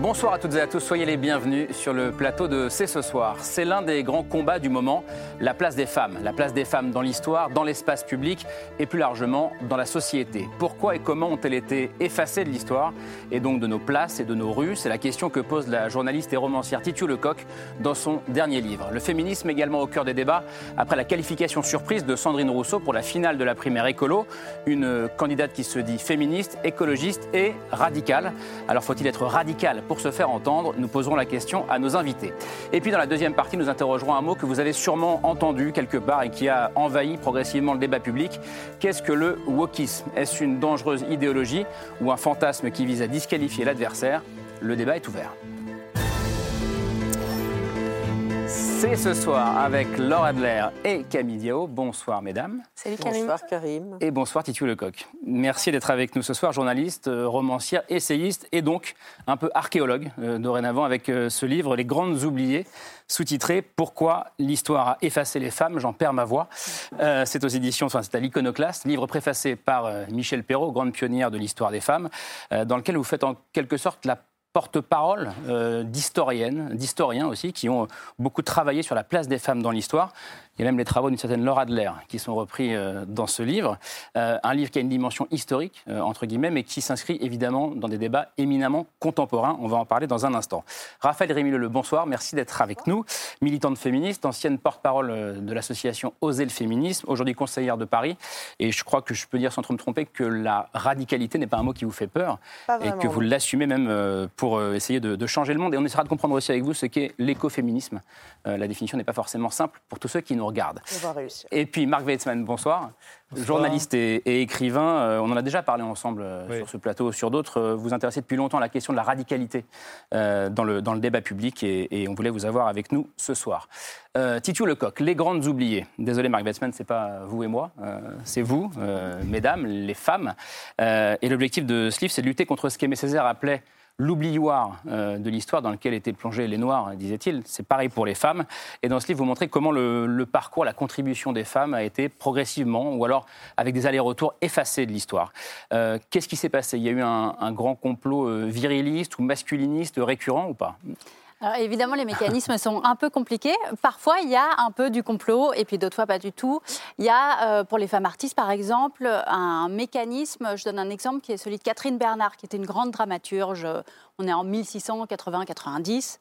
Bonsoir à toutes et à tous, soyez les bienvenus sur le plateau de C'est ce soir. C'est l'un des grands combats du moment, la place des femmes. La place des femmes dans l'histoire, dans l'espace public et plus largement dans la société. Pourquoi et comment ont-elles été effacées de l'histoire et donc de nos places et de nos rues? C'est la question que pose la journaliste et romancière Titu Lecoq dans son dernier livre. Le féminisme également au cœur des débats après la qualification surprise de Sandrine Rousseau pour la finale de la primaire écolo, une candidate qui se dit féministe, écologiste et radicale. Alors faut-il être radical pour se faire entendre, nous poserons la question à nos invités. Et puis dans la deuxième partie, nous interrogerons un mot que vous avez sûrement entendu quelque part et qui a envahi progressivement le débat public. Qu'est-ce que le wokisme? Est-ce une dangereuse idéologie ou un fantasme qui vise à disqualifier l'adversaire? Le débat est ouvert. C'est ce soir avec Laure Adler et Camille Diao. Bonsoir mesdames. Salut Karim. Bonsoir Karim. Et bonsoir Titu Lecoq. Merci d'être avec nous ce soir, journaliste, euh, romancière, essayiste et donc un peu archéologue euh, dorénavant avec euh, ce livre Les Grandes Oubliées, sous-titré Pourquoi l'histoire a effacé les femmes, j'en perds ma voix. c'est aux éditions, enfin c'est à l'Iconoclaste, livre préfacé par Michel Perrault, grande pionnière de l'histoire des femmes, dans lequel vous faites en quelque sorte la porte-parole euh, d'historiennes, d'historiens aussi, qui ont beaucoup travaillé sur la place des femmes dans l'histoire. Il y a même les travaux d'une certaine Laura Adler qui sont repris euh, dans ce livre. Euh, un livre qui a une dimension historique, euh, entre guillemets, mais qui s'inscrit évidemment dans des débats éminemment contemporains. On va en parler dans un instant. Raphaël Rémileux, le bonsoir. Merci d'être avec nous. Militante féministe, ancienne porte-parole de l'association Oser le féminisme, aujourd'hui conseillère de Paris. Et je crois que je peux dire sans trop me tromper que la radicalité n'est pas un mot qui vous fait peur et que vous l'assumez même pour essayer de, de, changer le monde. Et on essaiera de comprendre aussi avec vous ce qu'est l'écoféminisme. la définition n'est pas forcément simple pour tous ceux qui nous regarde. Et puis Marc Weitzmann, bonsoir. Journaliste et, écrivain, euh, on en a déjà parlé ensemble euh, sur ce plateau, sur d'autres. Euh, vous intéressez depuis longtemps à la question de la radicalité dans, le, dans le débat public et, on voulait vous avoir avec nous ce soir. Titu Lecoq, Les Grandes Oubliées. Désolé Marc Weitzmann, c'est pas vous et moi, c'est vous, mesdames, les femmes. et l'objectif de ce livre, c'est de lutter contre ce qu'Aimé Césaire appelait l'oublioir euh, de l'histoire dans lequel étaient plongés les Noirs, disait-il. C'est pareil pour les femmes. Et dans ce livre, vous montrez comment le, parcours, la contribution des femmes a été progressivement, ou alors avec des allers-retours effacés de l'histoire. Euh, qu'est-ce qui s'est passé? Il y a eu un, un grand complot euh, viriliste ou masculiniste récurrent ou pas? Évidemment, les mécanismes sont un peu compliqués. Parfois, il y a un peu du complot, et puis d'autres fois, pas du tout. Il y a, euh, pour les femmes artistes, par exemple, un mécanisme, je donne un exemple, qui est celui de Catherine Bernard, qui était une grande dramaturge. On est en 1680-90.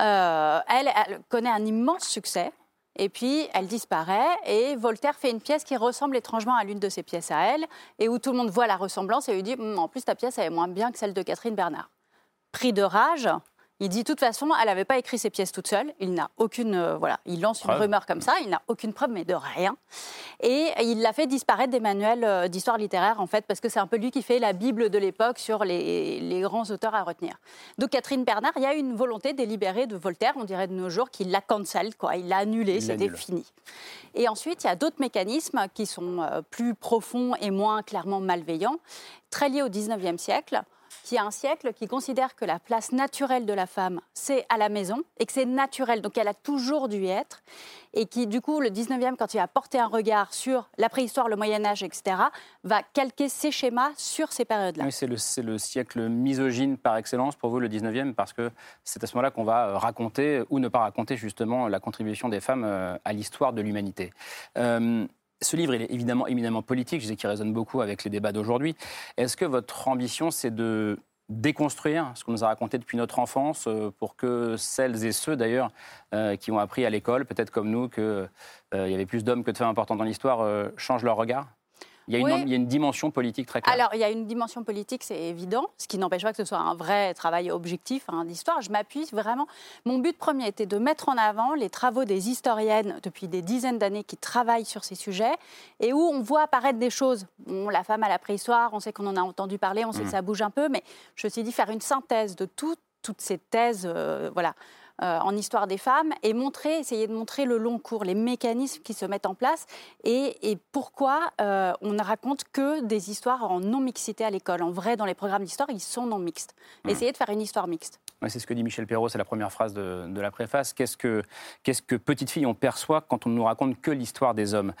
Euh, elle, elle connaît un immense succès. Et puis, elle disparaît et Voltaire fait une pièce qui ressemble étrangement à l'une de ses pièces à elle et où tout le monde voit la ressemblance et lui dit hum, En plus, ta pièce, elle est moins bien que celle de Catherine Bernard. Pris de rage, il dit de toute façon, elle n'avait pas écrit ses pièces toute seule. Il n'a aucune, euh, voilà, il lance une rumeur comme ça. Il n'a aucune preuve, mais de rien. Et il l'a fait disparaître des manuels euh, d'histoire littéraire, en fait, parce que c'est un peu lui qui fait la bible de l'époque sur les, grands auteurs à retenir. Donc Catherine Bernard, il y a une volonté délibérée de Voltaire, on dirait de nos jours, qu'il l'a cancel, quoi. Il l'a annulé, c'était fini. Et ensuite, il y a d'autres mécanismes qui sont euh, plus profonds et moins clairement malveillants, très liés au 19e siècle qui a un siècle qui considère que la place naturelle de la femme, c'est à la maison et que c'est naturel, donc elle a toujours dû être, et qui, du coup, le 19e, quand il va porter un regard sur la préhistoire, le Moyen-Âge, etc., va calquer ses schémas sur ces périodes-là. Oui, c'est le, le, siècle misogyne par excellence pour vous, le 19e, parce que c'est à ce moment-là qu'on va euh, raconter ou ne pas raconter justement la contribution des femmes euh, à l'histoire de l'humanité. Euh, ce livre, il est évidemment éminemment politique, je sais qu'il résonne beaucoup avec les débats d'aujourd'hui. Est-ce que votre ambition, c'est de déconstruire ce qu'on nous a raconté depuis notre enfance euh, pour que celles et ceux d'ailleurs euh, qui ont appris à l'école, peut-être comme nous, qu'il euh, y avait plus d'hommes que de femmes importantes dans l'histoire, changent leur regard? Il y, a une, il y, a une, dimension politique très claire. Alors, il y a une dimension politique, c'est évident, ce qui n'empêche pas que ce soit un vrai travail objectif hein, d'histoire. Je m'appuie vraiment. Mon but premier était de mettre en avant les travaux des historiennes depuis des dizaines d'années qui travaillent sur ces sujets et où on voit apparaître des choses. Bon, la femme à la préhistoire, on sait qu'on en a entendu parler, on sait que mm. ça bouge un peu, mais je me suis dit faire une synthèse de toutes ces thèses, euh, voilà euh, en histoire des femmes et montrer, essayer de montrer le long cours, les mécanismes qui se mettent en place et, pourquoi euh, on ne raconte que des histoires en non-mixité à l'école. En vrai, dans les programmes d'histoire, ils sont non-mixtes. Mmh. Essayer de faire une histoire mixte. c'est ce que dit Michel Perrault, c'est la première phrase de, la préface. Qu'est-ce que, qu'est-ce que petite fille on perçoit quand on ne nous raconte que l'histoire des hommes?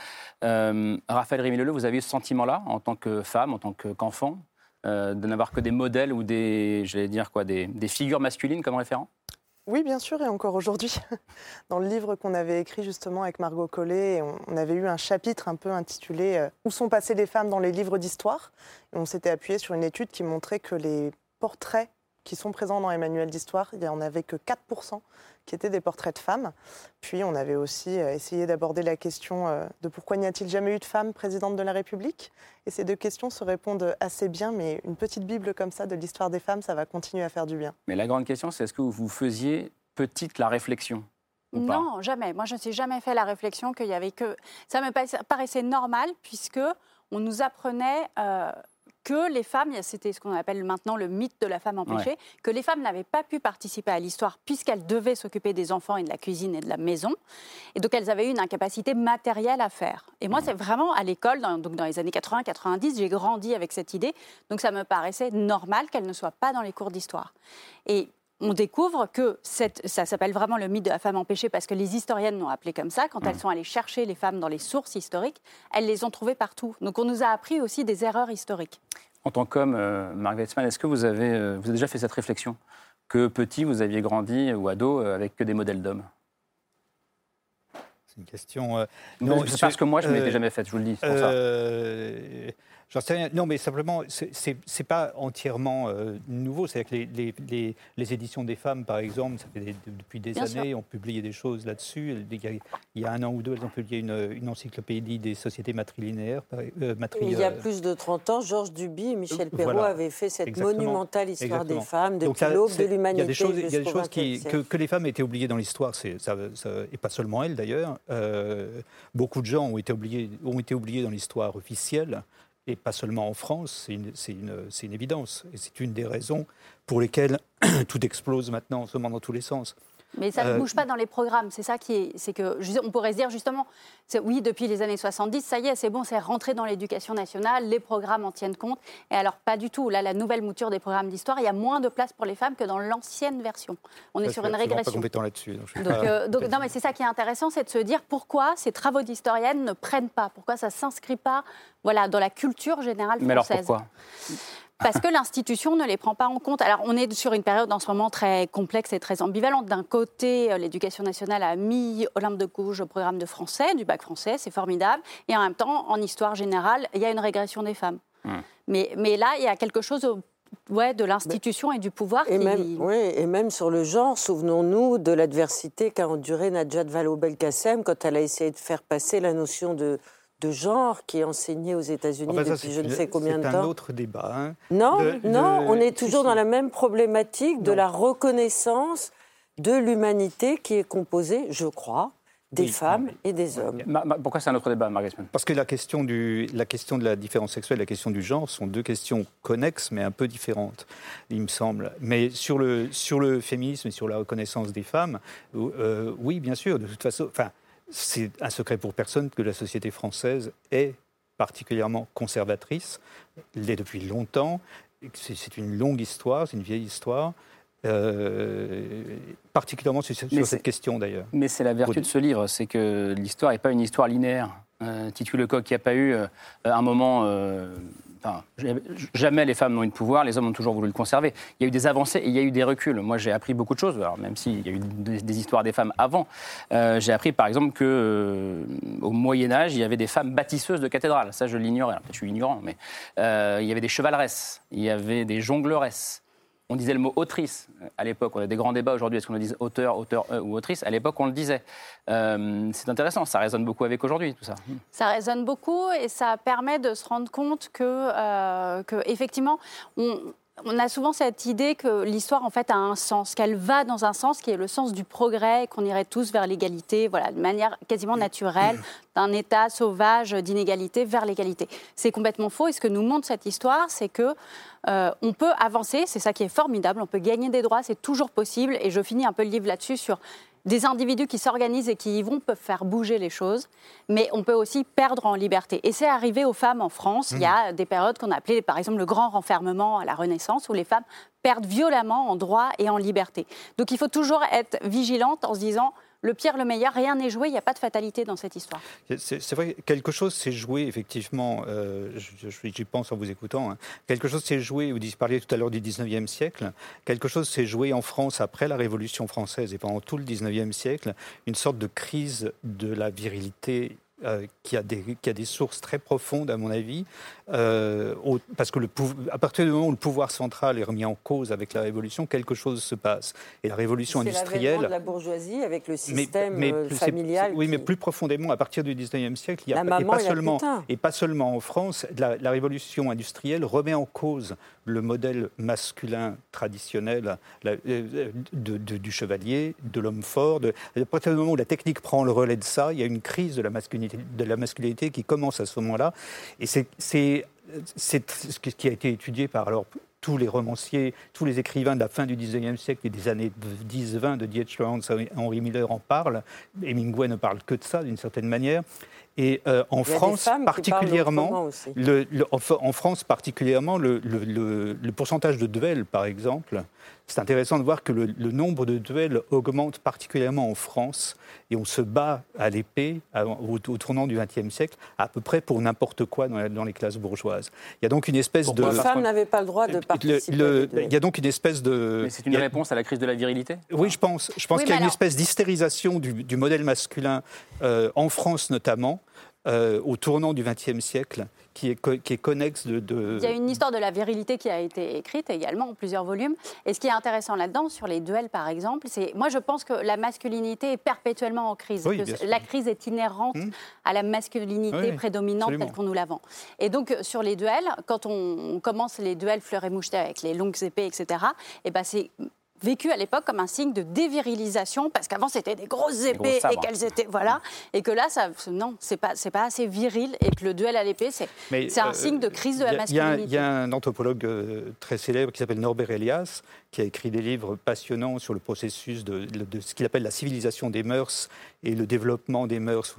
Raphaël Rémy-Leleu, vous avez eu ce sentiment-là en tant que femme, en tant qu'enfant euh, de n'avoir que des modèles ou des, j'allais dire quoi, des, figures masculines comme référent? Oui, bien sûr, et encore aujourd'hui. Dans le livre qu'on avait écrit justement avec Margot Collet, on avait eu un chapitre un peu intitulé euh, Où sont passées les femmes dans les livres d'histoire? On s'était appuyé sur une étude qui montrait que les portraits qui sont présents dans les manuels d'histoire, il n'y en avait que 4% qui étaient des portraits de femmes. Puis on avait aussi euh, essayé d'aborder la question euh, de pourquoi n'y a-t-il jamais eu de femme présidente de la République? Et ces deux questions se répondent assez bien, mais une petite Bible comme ça de l'histoire des femmes, ça va continuer à faire du bien. Mais la grande question, c'est est-ce que vous faisiez petite la réflexion non, jamais. Moi, je ne suis jamais fait la réflexion qu'il y avait que. Ça me paraissait normal puisque on nous apprenait euh, que les femmes, c'était ce qu'on appelle maintenant le mythe de la femme empêchée, que les femmes n'avaient pas pu participer à l'histoire puisqu'elles devaient s'occuper des enfants et de la cuisine et de la maison. Et donc elles avaient eu une incapacité matérielle à faire. Et moi, c'est vraiment à l'école, dans, donc dans les années 80-90, j'ai grandi avec cette idée. Donc ça me paraissait normal qu'elles ne soient pas dans les cours d'histoire. Et on découvre que ça s'appelle vraiment le mythe de la femme empêchée parce que les historiennes l'ont appelé comme ça. Quand elles mm. sont allées chercher les femmes dans les sources historiques, elles les ont trouvées partout. Donc on nous a appris aussi des erreurs historiques. En tant qu'homme, euh, Marc Wetzmann, est-ce que vous avez, euh, vous avez déjà fait cette réflexion Que petit, vous aviez grandi ou ado euh, avec que des modèles d'hommes? C'est une question. non, c'est parce que moi, je ne m'étais jamais faite, je vous le dis. Pour ça. J'en sais rien. Non, mais simplement, c'est n'est pas entièrement euh, nouveau. C'est-à-dire que les, les, les, éditions des femmes, par exemple, ça fait depuis des années, ont publié des choses là-dessus. Il, y a un an ou deux, elles ont publié une, une encyclopédie des sociétés matrilinéaires. Euh, il y a plus de 30 ans, Georges Duby et Michel Perrault avaient fait cette monumentale histoire des femmes depuis l'aube de l'humanité. Il y a des choses, qui, que, les femmes étaient oubliées dans l'histoire, et pas seulement elles d'ailleurs. Euh, beaucoup de gens ont été oubliés, ont été oubliés dans l'histoire officielle et pas seulement en France, c'est une, évidence. Et c'est une des raisons pour lesquelles tout explose maintenant en ce moment dans tous les sens. Mais ça ne euh, bouge pas dans les programmes. C'est ça qui est. C'est que on pourrait se dire justement, oui, depuis les années 70, ça y est, c'est bon, c'est rentré dans l'éducation nationale, les programmes en tiennent compte. Et alors pas du tout. Là, la nouvelle mouture des programmes d'histoire, il y a moins de place pour les femmes que dans l'ancienne version. On est sur une régression. Pas compétent là-dessus. Donc, euh, donc, non, mais c'est ça qui est intéressant, c'est de se dire pourquoi ces travaux d'historiennes ne prennent pas, pourquoi ça s'inscrit pas, voilà, dans la culture générale française. Mais alors pourquoi? Parce que l'institution ne les prend pas en compte. Alors, on est sur une période en ce moment très complexe et très ambivalente. D'un côté, euh, l'éducation nationale a mis Olympe de Gouges au programme de français, du bac français, c'est formidable. Et en même temps, en histoire générale, il y a une régression des femmes. Hmm. Mais, mais là, il y a quelque chose ouais, de l'institution et du pouvoir. Et, même, oui, et même sur le genre, souvenons-nous de l'adversité qu'a endurée Najat Vallaud-Belkacem quand elle a essayé de faire passer la notion de de genre qui est enseigné aux États-Unis depuis je ne sais combien de temps. C'est un autre débat. Hein. Non, non, on est toujours dans la même problématique de la reconnaissance de l'humanité qui est composée, je crois, des femmes et des hommes. pourquoi c'est un autre débat, Marguerite Parce que la question, du, la question de la différence sexuelle et la question du genre sont deux questions connexes, mais un peu différentes, il me semble. Mais sur le, sur le féminisme et sur la reconnaissance des femmes, euh, oui, bien sûr, de toute façon. Enfin, c'est un secret pour personne que la société française est particulièrement conservatrice, l'est depuis longtemps. C'est une longue histoire, c'est une vieille histoire. Euh, particulièrement sur, cette question d'ailleurs. Mais c'est la vertu de ce livre, c'est que l'histoire n'est pas une histoire linéaire. Euh, Titu Lecoq, qui n'a pas eu euh, un moment euh, jamais les femmes n'ont eu de pouvoir, les hommes ont toujours voulu le conserver. Il y a eu des avancées et il y a eu des reculs. Moi, j'ai appris beaucoup de choses, même s'il y a eu des, histoires des femmes avant. Euh, j'ai appris, par exemple, qu'au euh, Moyen Âge, il y avait des femmes bâtisseuses de cathédrales. Ça, je l'ignorais. Je suis ignorant, mais il y avait des chevaleresses, il y avait des jongleuresses on disait le mot autrice à l'époque. On a des grands débats aujourd'hui, est-ce qu'on le dit auteur, auteur euh, ou autrice? À l'époque, on le disait. Euh, c'est intéressant, ça résonne beaucoup avec aujourd'hui, tout ça. Ça résonne beaucoup et ça permet de se rendre compte que, euh, que effectivement, on, on a souvent cette idée que l'histoire en fait a un sens, qu'elle va dans un sens qui est le sens du progrès, qu'on irait tous vers l'égalité, voilà, de manière quasiment naturelle, d'un état sauvage d'inégalité vers l'égalité. C'est complètement faux. Et ce que nous montre cette histoire, c'est que euh, on peut avancer. C'est ça qui est formidable. On peut gagner des droits, c'est toujours possible. Et je finis un peu le livre là-dessus sur des individus qui s'organisent et qui y vont peuvent faire bouger les choses, mais on peut aussi perdre en liberté. Et c'est arrivé aux femmes en France. Il y a mmh. des périodes qu'on appelait, par exemple, le grand renfermement à la Renaissance, où les femmes perdent violemment en droit et en liberté. Donc il faut toujours être vigilante en se disant le pire, le meilleur, rien n'est joué, il n'y a pas de fatalité dans cette histoire. C'est vrai, quelque chose s'est joué, effectivement, euh, j'y pense en vous écoutant, hein. quelque chose s'est joué, vous parliez tout à l'heure du 19e siècle, quelque chose s'est joué en France après la Révolution française et pendant tout le 19e siècle, une sorte de crise de la virilité euh, qui, a des, qui a des sources très profondes, à mon avis, euh, parce que le, à partir du moment où le pouvoir central est remis en cause avec la Révolution, quelque chose se passe. Et la Révolution industrielle... C'est de la bourgeoisie avec le système euh, familial. Oui, mais plus profondément, à partir du 19e siècle, il y a, et, pas seulement, et pas seulement en France, la, la Révolution industrielle remet en cause le modèle masculin traditionnel du chevalier, de l'homme fort. De, à partir du moment où la technique prend le relais de ça, il y a une crise de la masculinité, de la masculinité qui commence à ce moment-là. Et c'est ce qui a été étudié par alors, tous les romanciers, tous les écrivains de la fin du 19e siècle et des années 10-20 de D.H. Lawrence, Henri Miller en parlent. Hemingway ne parle que de ça, d'une certaine manière. Et euh, en, France, particulièrement, le, en, France particulièrement, le, pourcentage de duels, par exemple, c'est intéressant de voir que le, nombre de duels augmente particulièrement en France et on se bat à l'épée au, tournant du XXe siècle à peu près pour n'importe quoi dans, les classes bourgeoises. Il y a donc une espèce de... Les femmes n'avaient pas le droit de participer. il y a donc une espèce de... Mais c'est une réponse à la crise de la virilité Oui, je pense. Je pense qu'il y a une espèce d'hystérisation du, modèle masculin, euh, en France notamment, euh, au tournant du XXe siècle qui est, qui est connexe de, Il y a une histoire de la virilité qui a été écrite également en plusieurs volumes. Et ce qui est intéressant là-dedans, sur les duels par exemple, c'est moi je pense que la masculinité est perpétuellement en crise. que la crise est inhérente hmm. à la masculinité prédominante telle qu'on nous la vend. Et donc sur les duels, quand on commence les duels fleurs et mouchetés avec les longues épées, etc., et ben c'est vécu à l'époque comme un signe de dévirilisation parce qu'avant c'était des grosses épées et qu'elles étaient voilà. Et que là ça non c'est pas c'est pas assez viril. Et que le duel à l'épée c'est c'est un euh, signe de crise de la masculinité. Il y, a un anthropologue euh, très célèbre qui s'appelle Norbert Elias qui a écrit des livres passionnants sur le processus de, ce qu'il appelle la civilisation des mœurs et le développement des mœurs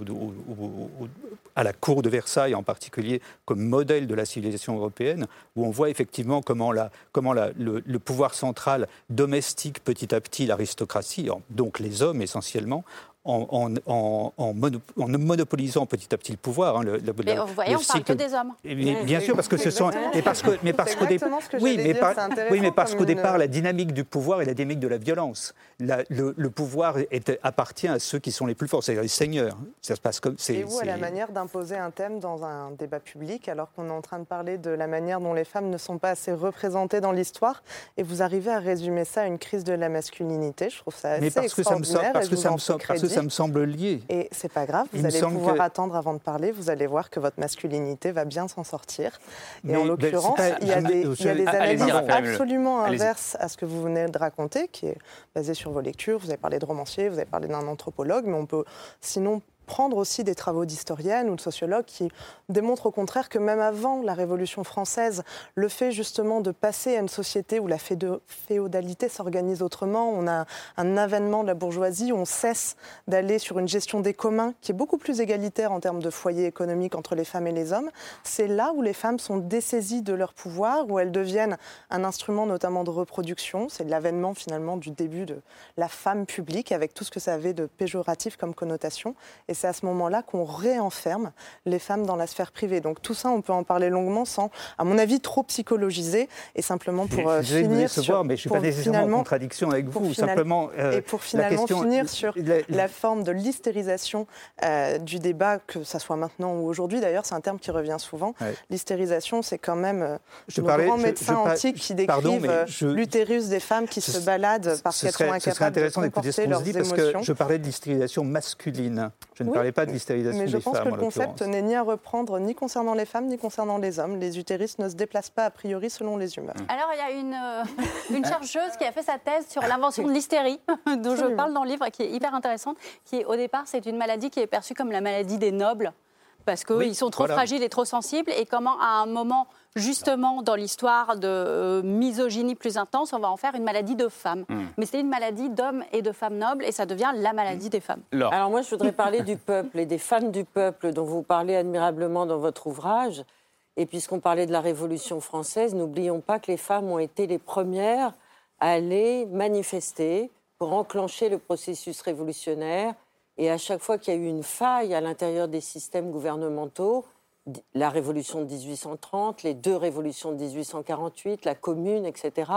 à la cour de Versailles en particulier comme modèle de la civilisation européenne, où on voit effectivement comment, la, comment la, le, pouvoir central domestique petit à petit l'aristocratie, donc les hommes essentiellement, en, en, en, monopolisant petit à petit le pouvoir. Hein, le, mais vous voyez, on parle que des hommes. bien sûr, parce que ce sont. Et parce que, mais parce qu'au départ, oui, mais, oui, mais parce qu'au départ, la dynamique du pouvoir est la dynamique de la violence. le, pouvoir est, appartient à ceux qui sont les plus forts, c'est-à-dire les seigneurs. Ça se passe comme. Et vous, à la manière d'imposer un thème dans un débat public, alors qu'on est en train de parler de la manière dont les femmes ne sont pas assez représentées dans l'histoire, et vous arrivez à résumer ça à une crise de la masculinité, je trouve ça assez mais parce que ça me sort, parce que ça me sort, parce que ça me semble lié. Et c'est pas grave, vous allez pouvoir attendre avant de parler, vous allez voir que votre masculinité va bien s'en sortir. Et en l'occurrence, il y a des, il y a des analyses absolument inverses à ce que vous venez de raconter, qui est basé sur vos lectures. Vous avez parlé de romancier, vous avez parlé d'un anthropologue, mais on peut sinon prendre aussi des travaux d'historiennes ou de sociologues qui démontrent au contraire que même avant la Révolution française, le fait justement de passer à une société où la féodalité s'organise autrement, on a un avènement de la bourgeoisie, on cesse d'aller sur une gestion des communs qui est beaucoup plus égalitaire en termes de foyer économique entre les femmes et les hommes, c'est là où les femmes sont dessaisies de leur pouvoir, où elles deviennent un instrument notamment de reproduction. C'est l'avènement finalement du début de la femme publique avec tout ce que ça avait de péjoratif comme connotation. C'est à ce moment-là qu'on réenferme les femmes dans la sphère privée. Donc tout ça, on peut en parler longuement sans, à mon avis, trop psychologiser et simplement pour euh, finir sur, voir, mais je suis pas nécessairement en contradiction avec vous. simplement, euh, et pour finalement finir sur la, forme de l'hystérisation euh, du débat, que ça soit maintenant ou aujourd'hui. D'ailleurs, c'est un terme qui revient souvent. L'hystérisation, c'est quand même je nos parlais, grands médecins antiques qui décrivent l'utérus des femmes qui se baladent parce qu'elles sont incapables de comporter leurs émotions. Parce que je parlais de l'hystérisation masculine. Je ne parlais pas de l'hystérisation des femmes. Mais je pense que le concept n'est ni à reprendre ni concernant les femmes ni concernant les hommes. Les utéris ne se déplacent pas a priori selon les humeurs. Mmh. Alors il y a une, euh, une chercheuse qui a fait sa thèse sur l'invention de l'hystérie, dont je parle dans le livre, qui est hyper intéressante, qui au départ c'est une maladie qui est perçue comme la maladie des nobles parce qu'ils sont trop fragiles et trop sensibles, et comment à un moment, justement, dans l'histoire de euh, misogynie plus intense, on va en faire une maladie de femmes. Hmm. Mais c'est une maladie d'hommes et de femmes nobles, et ça devient la maladie des femmes. Alors moi, je voudrais parler du peuple et des femmes du peuple dont vous parlez admirablement dans votre ouvrage. Et puisqu'on parlait de la Révolution française, n'oublions pas que les femmes ont été les premières à aller manifester pour enclencher le processus révolutionnaire et à chaque fois qu'il y a eu une faille à l'intérieur des systèmes gouvernementaux, la révolution de 1830, les deux révolutions de 1848, la commune, etc.,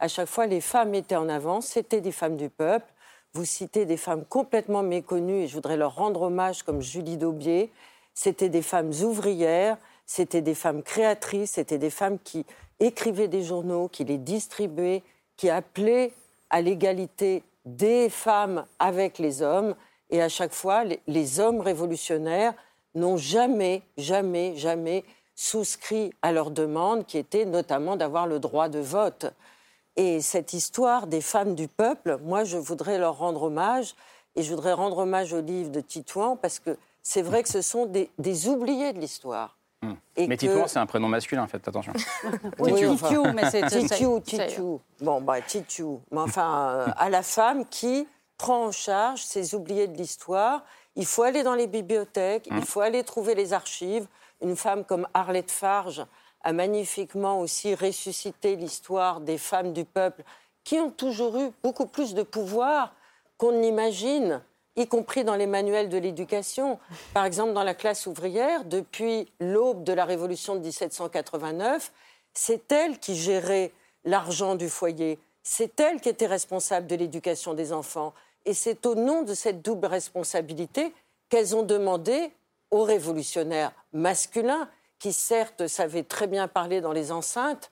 à chaque fois, les femmes étaient en avance, c'était des femmes du peuple. Vous citez des femmes complètement méconnues, et je voudrais leur rendre hommage, comme Julie Daubier. C'était des femmes ouvrières, c'était des femmes créatrices, c'était des femmes qui écrivaient des journaux, qui les distribuaient, qui appelaient à l'égalité des femmes avec les hommes. Et à chaque fois, les, hommes révolutionnaires n'ont jamais, jamais, jamais souscrit à leur demande, qui était notamment d'avoir le droit de vote. Et cette histoire des femmes du peuple, moi, je voudrais leur rendre hommage. Et je voudrais rendre hommage au livre de Titouan, parce que c'est vrai que ce sont des, oubliés de l'histoire. Hmm. mais Titouan, c'est un prénom masculin, faites attention. oui, mais c'est Titiou, Titiou. Bon, bah, Titiou. Mais enfin, euh, à la femme qui prend en charge ces oubliés de l'histoire. Il faut aller dans les bibliothèques, il mmh. faut aller trouver les archives. Une femme comme Arlette Farge a magnifiquement aussi ressuscité l'histoire des femmes du peuple qui ont toujours eu beaucoup plus de pouvoir qu'on n'imagine, y compris dans les manuels de l'éducation. Par exemple, dans la classe ouvrière, depuis l'aube de la Révolution de 1789, c'est elle qui gérait l'argent du foyer, c'est elle qui était responsable de l'éducation des enfants. Et c'est au nom de cette double responsabilité qu'elles ont demandé aux révolutionnaires masculins, qui certes savaient très bien parler dans les enceintes,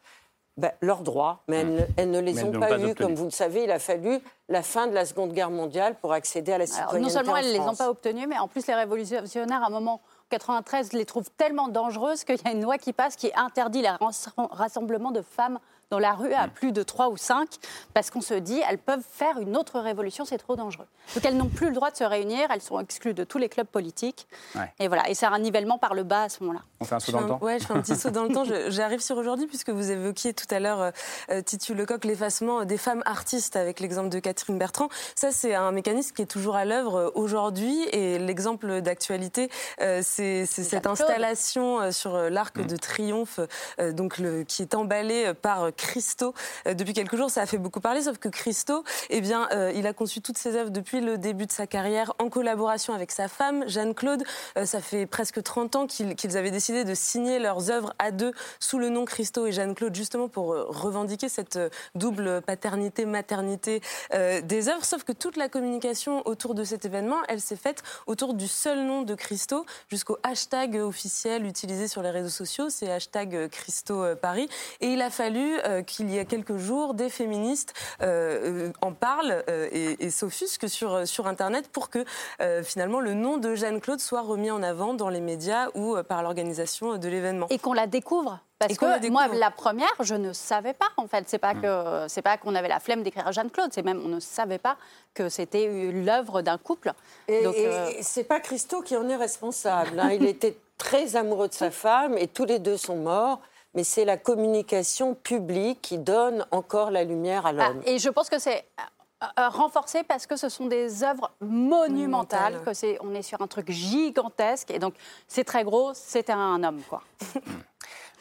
ben, leurs droits, mais elles, ne, les ont pas, eus. Comme vous le savez, il a fallu la fin de la Seconde Guerre mondiale pour accéder à la citoyenneté. non seulement elles ne les ont pas obtenues, mais en plus les révolutionnaires, à un moment 93, les trouvent tellement dangereuses qu'il y a une loi qui passe qui interdit le rassemblement de femmes dans la rue à mm. plus de 3 ou 5, parce qu'on se dit, elles peuvent faire une autre révolution, c'est trop dangereux. Donc elles n'ont plus le droit de se réunir, elles sont exclues de tous les clubs politiques. Et voilà, et c'est un nivellement par le bas à ce moment-là. On fait un saut dans le temps Oui, je fais un petit saut dans le temps. J'arrive sur aujourd'hui, puisque vous évoquiez tout à l'heure, euh, euh, Titu Lecoq, l'effacement des femmes artistes avec l'exemple de Catherine Bertrand. Ça, c'est un mécanisme qui est toujours à l'œuvre euh, aujourd'hui. Et l'exemple d'actualité, c'est cette installation sur l'Arc mm. de Triomphe, donc le, qui est emballé par Christo. Euh, depuis quelques jours, ça a fait beaucoup parler, sauf que Christo, eh bien, euh, il a conçu toutes ses œuvres depuis le début de sa carrière en collaboration avec sa femme, Jeanne-Claude. Euh, ça fait presque 30 ans qu'ils avaient décidé de signer leurs œuvres à deux sous le nom Christo et Jeanne-Claude, justement pour revendiquer cette double paternité, maternité des œuvres. Sauf que toute la communication autour de cet événement, elle s'est faite autour du seul nom de Christo, jusqu'au hashtag officiel utilisé sur les réseaux sociaux, c'est hashtag Christo Paris. Et il a fallu euh, qu'il y a quelques jours, des féministes euh, euh, en parlent et, s'offusquent sur, sur Internet pour que finalement le nom de Jeanne-Claude soit remis en avant dans les médias ou par l'organisation de l'événement. Et qu'on la découvre parce que moi, la première, je ne savais pas en fait. C'est pas hmm. que c'est pas qu'on avait la flemme d'écrire Jeanne-Claude. C'est même on ne savait pas que c'était l'œuvre d'un couple. Et, c'est pas Christo qui en est responsable. Hein. Il était très amoureux de sa femme et tous les deux sont morts mais c'est la communication publique qui donne encore la lumière à ah, l'homme. et je pense que c'est euh, euh, renforcé parce que ce sont des œuvres monumentales, que c'est, on est sur un truc gigantesque, et donc c'est très gros, c'est un homme, quoi.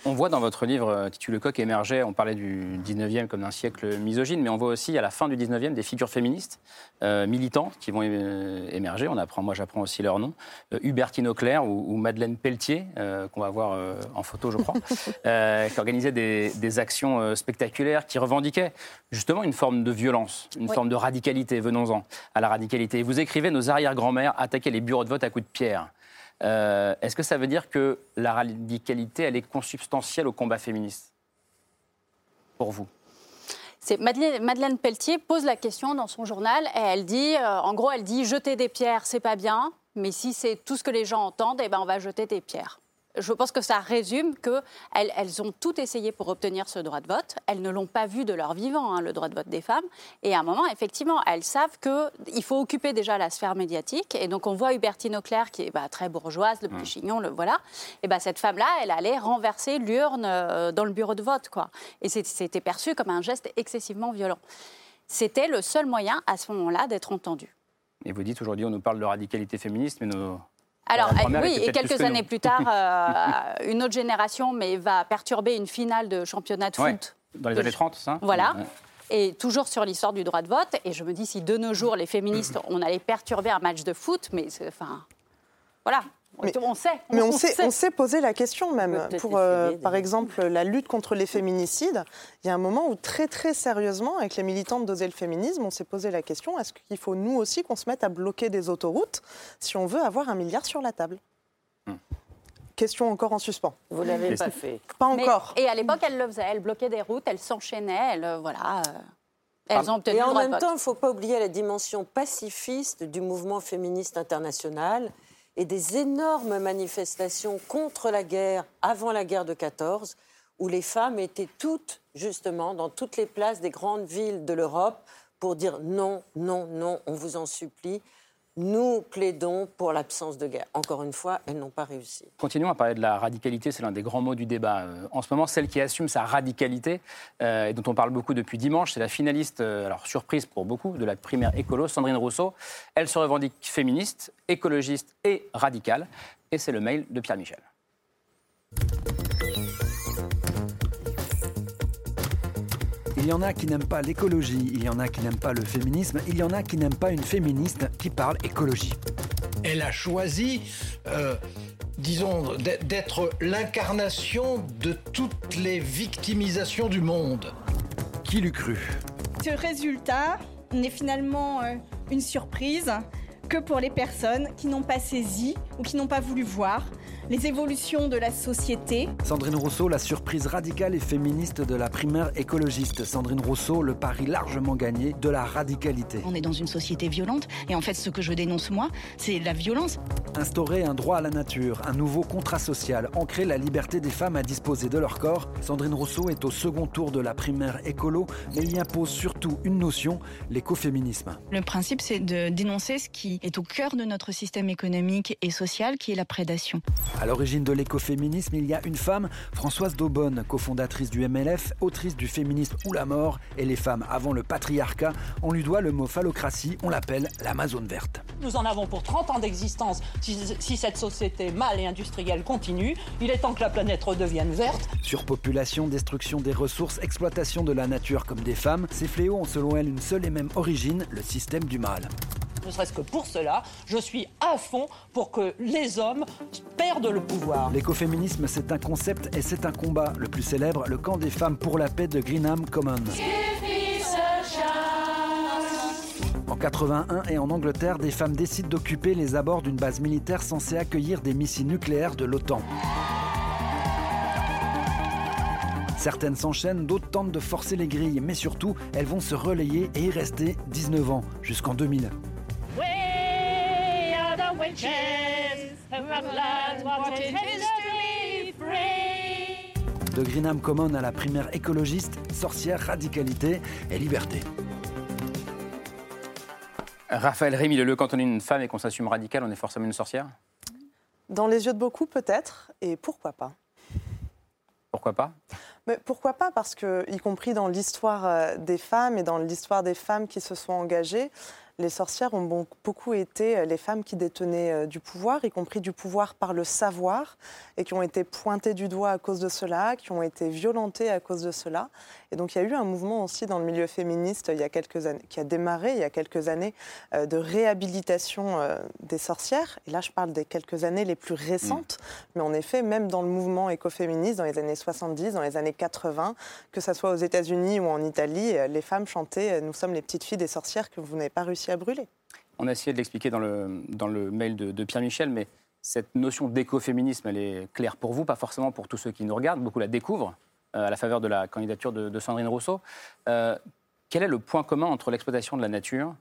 On voit dans votre livre, euh, Titu Lecoq émerger, on parlait du 19e comme d'un siècle misogyne, mais on voit aussi à la fin du 19e des figures féministes, euh, militantes, qui vont euh, émerger. On apprend, moi j'apprends aussi leur nom. Hubertine Auclair ou, Madeleine Pelletier, qu'on va voir en photo, je crois, qui organisaient des, actions spectaculaires, qui revendiquaient justement une forme de violence, une forme de radicalité. Venons-en à la radicalité. Vous écrivez Nos arrière-grand-mères attaquaient les bureaux de vote à coups de pierre. Euh, est-ce que ça veut dire que la radicalité, elle est consubstantielle au combat féministe Pour vous? C'est Madeleine, Pelletier pose la question dans son journal et elle dit, euh, en gros, elle dit jeter des pierres, c'est pas bien, mais si c'est tout ce que les gens entendent, eh ben, on va jeter des pierres je pense que ça résume qu'elles elles ont tout essayé pour obtenir ce droit de vote. Elles ne l'ont pas vu de leur vivant, hein, le droit de vote des femmes. Et à un moment, effectivement, elles savent qu'il faut occuper déjà la sphère médiatique. Et donc, on voit Hubertine Auclair, qui est bah, très bourgeoise, le petit chignon, le voilà. Et bah, cette femme-là, elle allait renverser l'urne euh, dans le bureau de vote. Quoi. Et c'était perçu comme un geste excessivement violent. C'était le seul moyen, à ce moment-là, d'être entendu. Et vous dites aujourd'hui, on nous parle de radicalité féministe, mais nos, alors oui, et quelques années plus tard, euh, une autre génération, mais va perturber une finale de championnat de foot. Dans les années 30, ça Voilà. Et toujours sur l'histoire du droit de vote. Et je me dis, si de nos jours, les féministes, on allait perturber un match de foot, mais enfin, voilà. Mais, on sait. mais on, sait, on s'est posé la question même. Pour, euh, par exemple, la lutte contre les féminicides, il y a un moment où très très sérieusement, avec les militantes d'oser le féminisme, on s'est posé la question est-ce qu'il faut nous aussi qu'on se mette à bloquer des autoroutes si on veut avoir un milliard sur la table? Hmm. Question encore en suspens. Vous l'avez pas fait. Pas encore. et à l'époque, elle le faisait. Elle bloquait des routes, elle s'enchaînait, elle, euh, voilà. Euh, elles ont obtenu et en même temps, il ne faut pas oublier la dimension pacifiste du mouvement féministe international et des énormes manifestations contre la guerre avant la guerre de 14, où les femmes étaient toutes, justement, dans toutes les places des grandes villes de l'Europe pour dire non, non, non, on vous en supplie, nous plaidons pour l'absence de guerre. Encore une fois, elles n'ont pas réussi. Continuons à parler de la radicalité, c'est l'un des grands mots du débat. Euh, en ce moment, celle qui assume sa radicalité, euh, et dont on parle beaucoup depuis dimanche, c'est la finaliste, euh, alors surprise pour beaucoup, de la primaire écolo, Sandrine Rousseau. Elle se revendique féministe, écologiste et radicale. Et c'est le mail de Pierre Michel. Il y en a qui n'aiment pas l'écologie, il y en a qui n'aiment pas le féminisme, il y en a qui n'aiment pas une féministe qui parle écologie. Elle a choisi, euh, disons, d'être l'incarnation de toutes les victimisations du monde. Qui l'eût cru? Ce résultat n'est finalement euh, une surprise que pour les personnes qui n'ont pas saisi ou qui n'ont pas voulu voir les évolutions de la société. Sandrine Rousseau, la surprise radicale et féministe de la primaire écologiste. Sandrine Rousseau, le pari largement gagné de la radicalité. On est dans une société violente et en fait ce que je dénonce moi, c'est la violence. Instaurer un droit à la nature, un nouveau contrat social, ancrer la liberté des femmes à disposer de leur corps. Sandrine Rousseau est au second tour de la primaire écolo, mais il impose surtout une notion, l'écoféminisme. Le principe, c'est de dénoncer ce qui est au cœur de notre système économique et social, qui est la prédation. À l'origine de l'écoféminisme, il y a une femme, Françoise Daubonne, cofondatrice du MLF, autrice du féminisme ou la mort et les femmes avant le patriarcat. On lui doit le mot phallocratie, on l'appelle l'Amazone verte. Nous en avons pour 30 ans d'existence. Si, cette société mâle et industrielle continue, il est temps que la planète redevienne verte. Surpopulation, destruction des ressources, exploitation de la nature comme des femmes, ces fléaux ont selon elle une seule et même origine, le système du mal ne serait-ce que pour cela, je suis à fond pour que les hommes perdent le pouvoir. L'écoféminisme, c'est un concept et c'est un combat. Le plus célèbre, le camp des femmes pour la paix de Greenham Commons. En 81 et en Angleterre, des femmes décident d'occuper les abords d'une base militaire censée accueillir des missiles nucléaires de l'OTAN. Certaines s'enchaînent, d'autres tentent de forcer les grilles, mais surtout, elles vont se relayer et y rester 19 ans, jusqu'en 2000. De Greenham Common à la primaire écologiste, sorcière, radicalité et liberté. Raphaël Rémy, le quand on est une femme et qu'on s'assume radical, on est forcément une sorcière? Dans les yeux de beaucoup, peut-être, et pourquoi pas. Pourquoi pas? Mais pourquoi pas? Parce que, y compris dans l'histoire euh, des femmes et dans l'histoire des femmes qui se sont engagées, les sorcières ont beaucoup été euh, les femmes qui détenaient euh, du pouvoir, y compris du pouvoir par le savoir, et qui ont été pointées du doigt à cause de cela, qui ont été violentées à cause de cela. Et donc il y a eu un mouvement aussi dans le milieu féministe il y a quelques années, qui a démarré il y a quelques années euh, de réhabilitation des sorcières. Et là, je parle des quelques années les plus récentes. Mm. Mais en effet, même dans le mouvement écoféministe, dans les années 70, dans les années 80, que ce soit aux États-Unis ou en Italie, les femmes chantaient Nous sommes les petites filles des sorcières que vous n'avez pas réussi à brûler. On a essayé de l'expliquer dans le, dans le mail de, Pierre Michel, mais cette notion d'écoféminisme, elle est claire pour vous, pas forcément pour tous ceux qui nous regardent. Beaucoup la découvrent euh, à la faveur de la candidature de, Sandrine Rousseau. Euh, quel est le point commun entre l'exploitation de la nature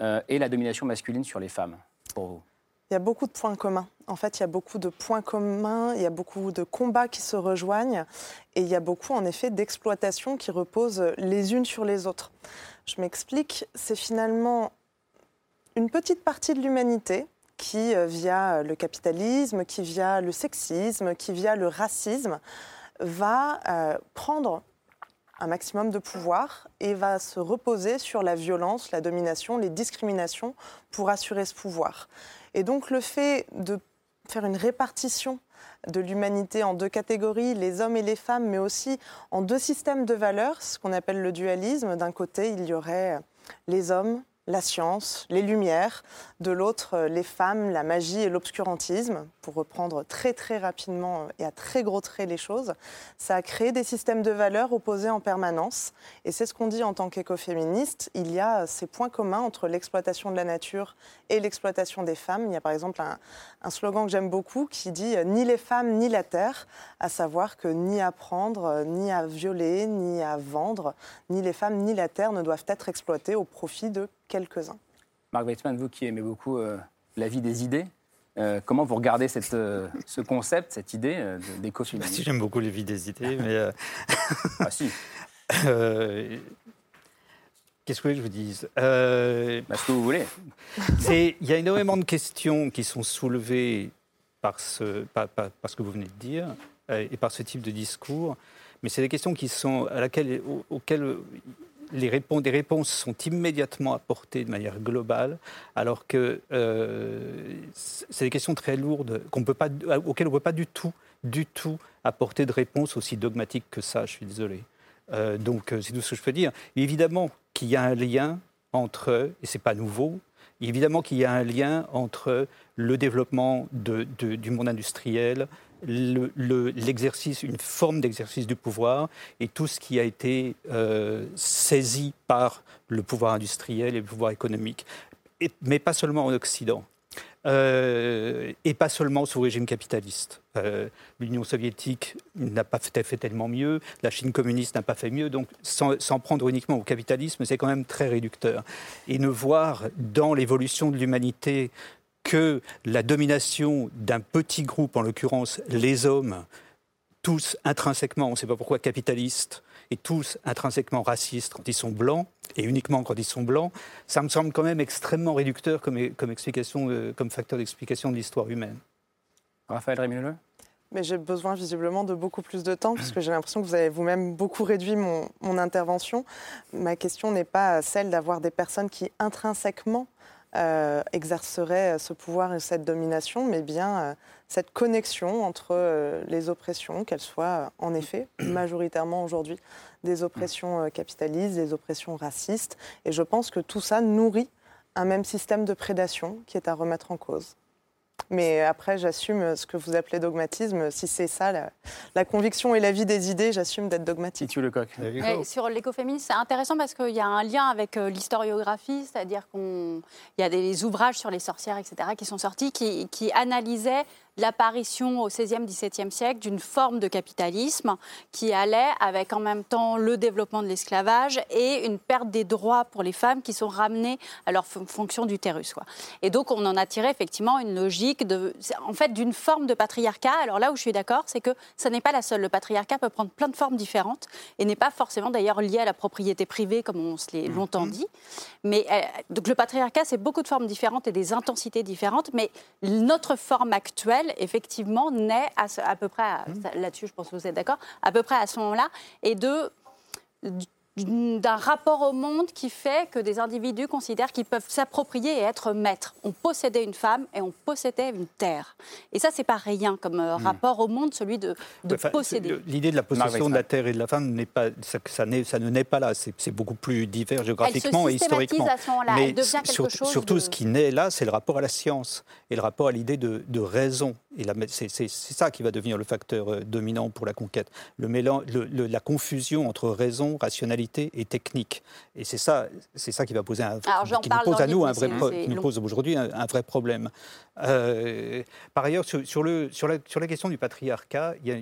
euh, et la domination masculine sur les femmes, Il y a beaucoup de points communs. En fait, il y a beaucoup de points communs, il y a beaucoup de combats qui se rejoignent et il y a beaucoup, en effet, d'exploitations qui reposent les unes sur les autres. Je m'explique, c'est finalement une petite partie de l'humanité qui, euh, via le capitalisme, qui via le sexisme, qui via le racisme, va euh, prendre un maximum de pouvoir et va se reposer sur la violence, la domination, les discriminations pour assurer ce pouvoir. Et donc le fait de faire une répartition de l'humanité en deux catégories, les hommes et les femmes, mais aussi en deux systèmes de valeurs, ce qu'on appelle le dualisme. D'un côté, il y aurait les hommes la science, les lumières, de l'autre euh, les femmes, la magie et l'obscurantisme, pour reprendre très très rapidement euh, et à très gros traits les choses. Ça a créé des systèmes de valeurs opposés en permanence et c'est ce qu'on dit en tant qu'écoféministe. Il y a euh, ces points communs entre l'exploitation de la nature et l'exploitation des femmes. Il y a par exemple un, un slogan que j'aime beaucoup qui dit ni les femmes ni la terre, à savoir que ni à prendre, ni à violer, ni à vendre, ni les femmes ni la terre ne doivent être exploitées au profit de quelques-uns. Marc Weizmann, vous qui aimez beaucoup euh, la vie des idées, euh, comment vous regardez cette, euh, ce concept, cette idée euh, d'écoféminisme Si j'aime beaucoup la vie des idées, mais... ah si Qu'est-ce que je vous dise? Bah, Ce que vous voulez. Il y a énormément de questions qui sont soulevées par ce, par, par, par ce que vous venez de dire et par ce type de discours, mais c'est des questions qui sont à laquelle, auxquelles les réponses, des réponses sont immédiatement apportées de manière globale, alors que euh, c'est des questions très lourdes qu'on peut pas, auxquelles on ne peut pas du tout, du tout apporter de réponse aussi dogmatique que ça. Je suis désolé. Euh, donc c'est tout ce que je peux dire. Évidemment qu'il y a un lien entre, et c'est pas nouveau, évidemment qu'il y a un lien entre le développement du monde industriel, l'exercice, une forme d'exercice du pouvoir et tout ce qui a été euh, saisi par le pouvoir industriel et le pouvoir économique, mais pas seulement en Occident. Euh, et pas seulement sous régime capitaliste. Euh, L'Union soviétique n'a pas fait, fait, tellement mieux, la Chine communiste n'a pas fait mieux, donc sans prendre uniquement au capitalisme, c'est quand même très réducteur. Et ne voir dans l'évolution de l'humanité que la domination d'un petit groupe, en l'occurrence les hommes, tous intrinsèquement, on ne sait pas pourquoi, capitalistes, et tous intrinsèquement racistes quand ils sont blancs, et uniquement quand ils sont blancs, ça me semble quand même extrêmement réducteur comme, comme, explication, euh, comme facteur d'explication de l'histoire humaine. Raphaël Rémileux mais j'ai besoin visiblement de beaucoup plus de temps, puisque j'ai l'impression que vous avez vous-même beaucoup réduit mon, mon intervention. Ma question n'est pas celle d'avoir des personnes qui intrinsèquement euh, exercerait ce pouvoir et cette domination, mais bien euh, cette connexion entre euh, les oppressions, qu'elles soient en effet majoritairement aujourd'hui des oppressions capitalistes, des oppressions racistes. Et je pense que tout ça nourrit un même système de prédation qui est à remettre en cause. Mais après, j'assume ce que vous appelez dogmatisme. Si c'est ça, la, la, conviction et la vie des idées, j'assume d'être dogmatique. Tu le coq. sur l'écoféminisme, c'est intéressant parce qu'il y a un lien avec euh, l'historiographie, c'est-à-dire qu'il y a des ouvrages sur les sorcières, etc., qui sont sortis, qui, qui analysaient l'apparition au XVIe, XVIIe siècle d'une forme de capitalisme qui allait avec en même temps le développement de l'esclavage et une perte des droits pour les femmes qui sont ramenées à leur fonction d'utérus. Quoi. Et donc on en a tiré effectivement une logique de, en fait, d'une forme de patriarcat. Alors là où je suis d'accord, c'est que ça n'est pas la seule. Le patriarcat peut prendre plein de formes différentes et n'est pas forcément d'ailleurs lié à la propriété privée comme on se l'est longtemps dit. Mais euh, donc le patriarcat, c'est beaucoup de formes différentes et des intensités différentes. Mais notre forme actuelle effectivement, naît à, à peu près, mmh. là-dessus je pense que vous êtes d'accord, à peu près à ce moment-là, et de d'un rapport au monde qui fait que des individus considèrent qu'ils peuvent s'approprier et être maîtres. On possédait une femme et on possédait une terre. Et ça, c'est pas rien comme euh, hmm. rapport au monde, celui de, de posséder. L'idée de la possession de la terre et de la femme n'est pas, ça, ça, ça, ne naît pas là. C'est beaucoup plus divers géographiquement et historiquement. À Mais sur, surtout, ce qui naît là, c'est le rapport à la science et le rapport à l'idée de, de, raison. Et c'est ça qui va devenir le facteur euh, dominant pour la conquête. Le mélange, le, la confusion entre raison, rationalité et technique. Et c'est ça, c'est ça qui va poser un, qui nous pose à nous un vrai, qui nous pose aujourd'hui un, vrai problème. Euh, par ailleurs, sur, sur, le, sur, la, sur la question du patriarcat, il y a,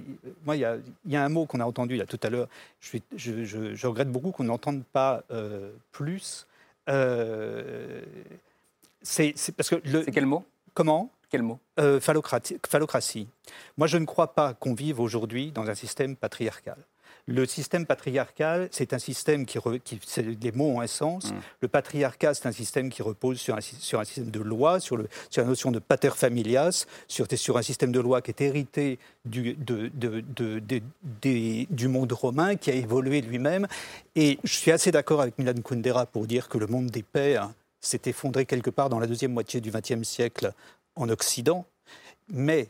moi, il y a, il y a un mot qu'on a entendu là tout à l'heure. Je, je, je, je, regrette beaucoup qu'on n'entende pas euh, plus. Euh, c'est parce que c'est quel mot? Comment? Quel mot? Euh, phallocratie. Moi, je ne crois pas qu'on vive aujourd'hui dans un système patriarcal. Le système patriarcal, c'est un système qui, les mots ont un sens. Le patriarcat, c'est un système qui repose sur un, sur un système de loi, sur, le, sur, la notion de pater familias, sur, sur un système de loi qui est hérité du, de, de, du monde romain, qui a évolué lui-même. Et je suis assez d'accord avec Milan Kundera pour dire que le monde des pères s'est effondré quelque part dans la deuxième moitié du XXe siècle en Occident. Mais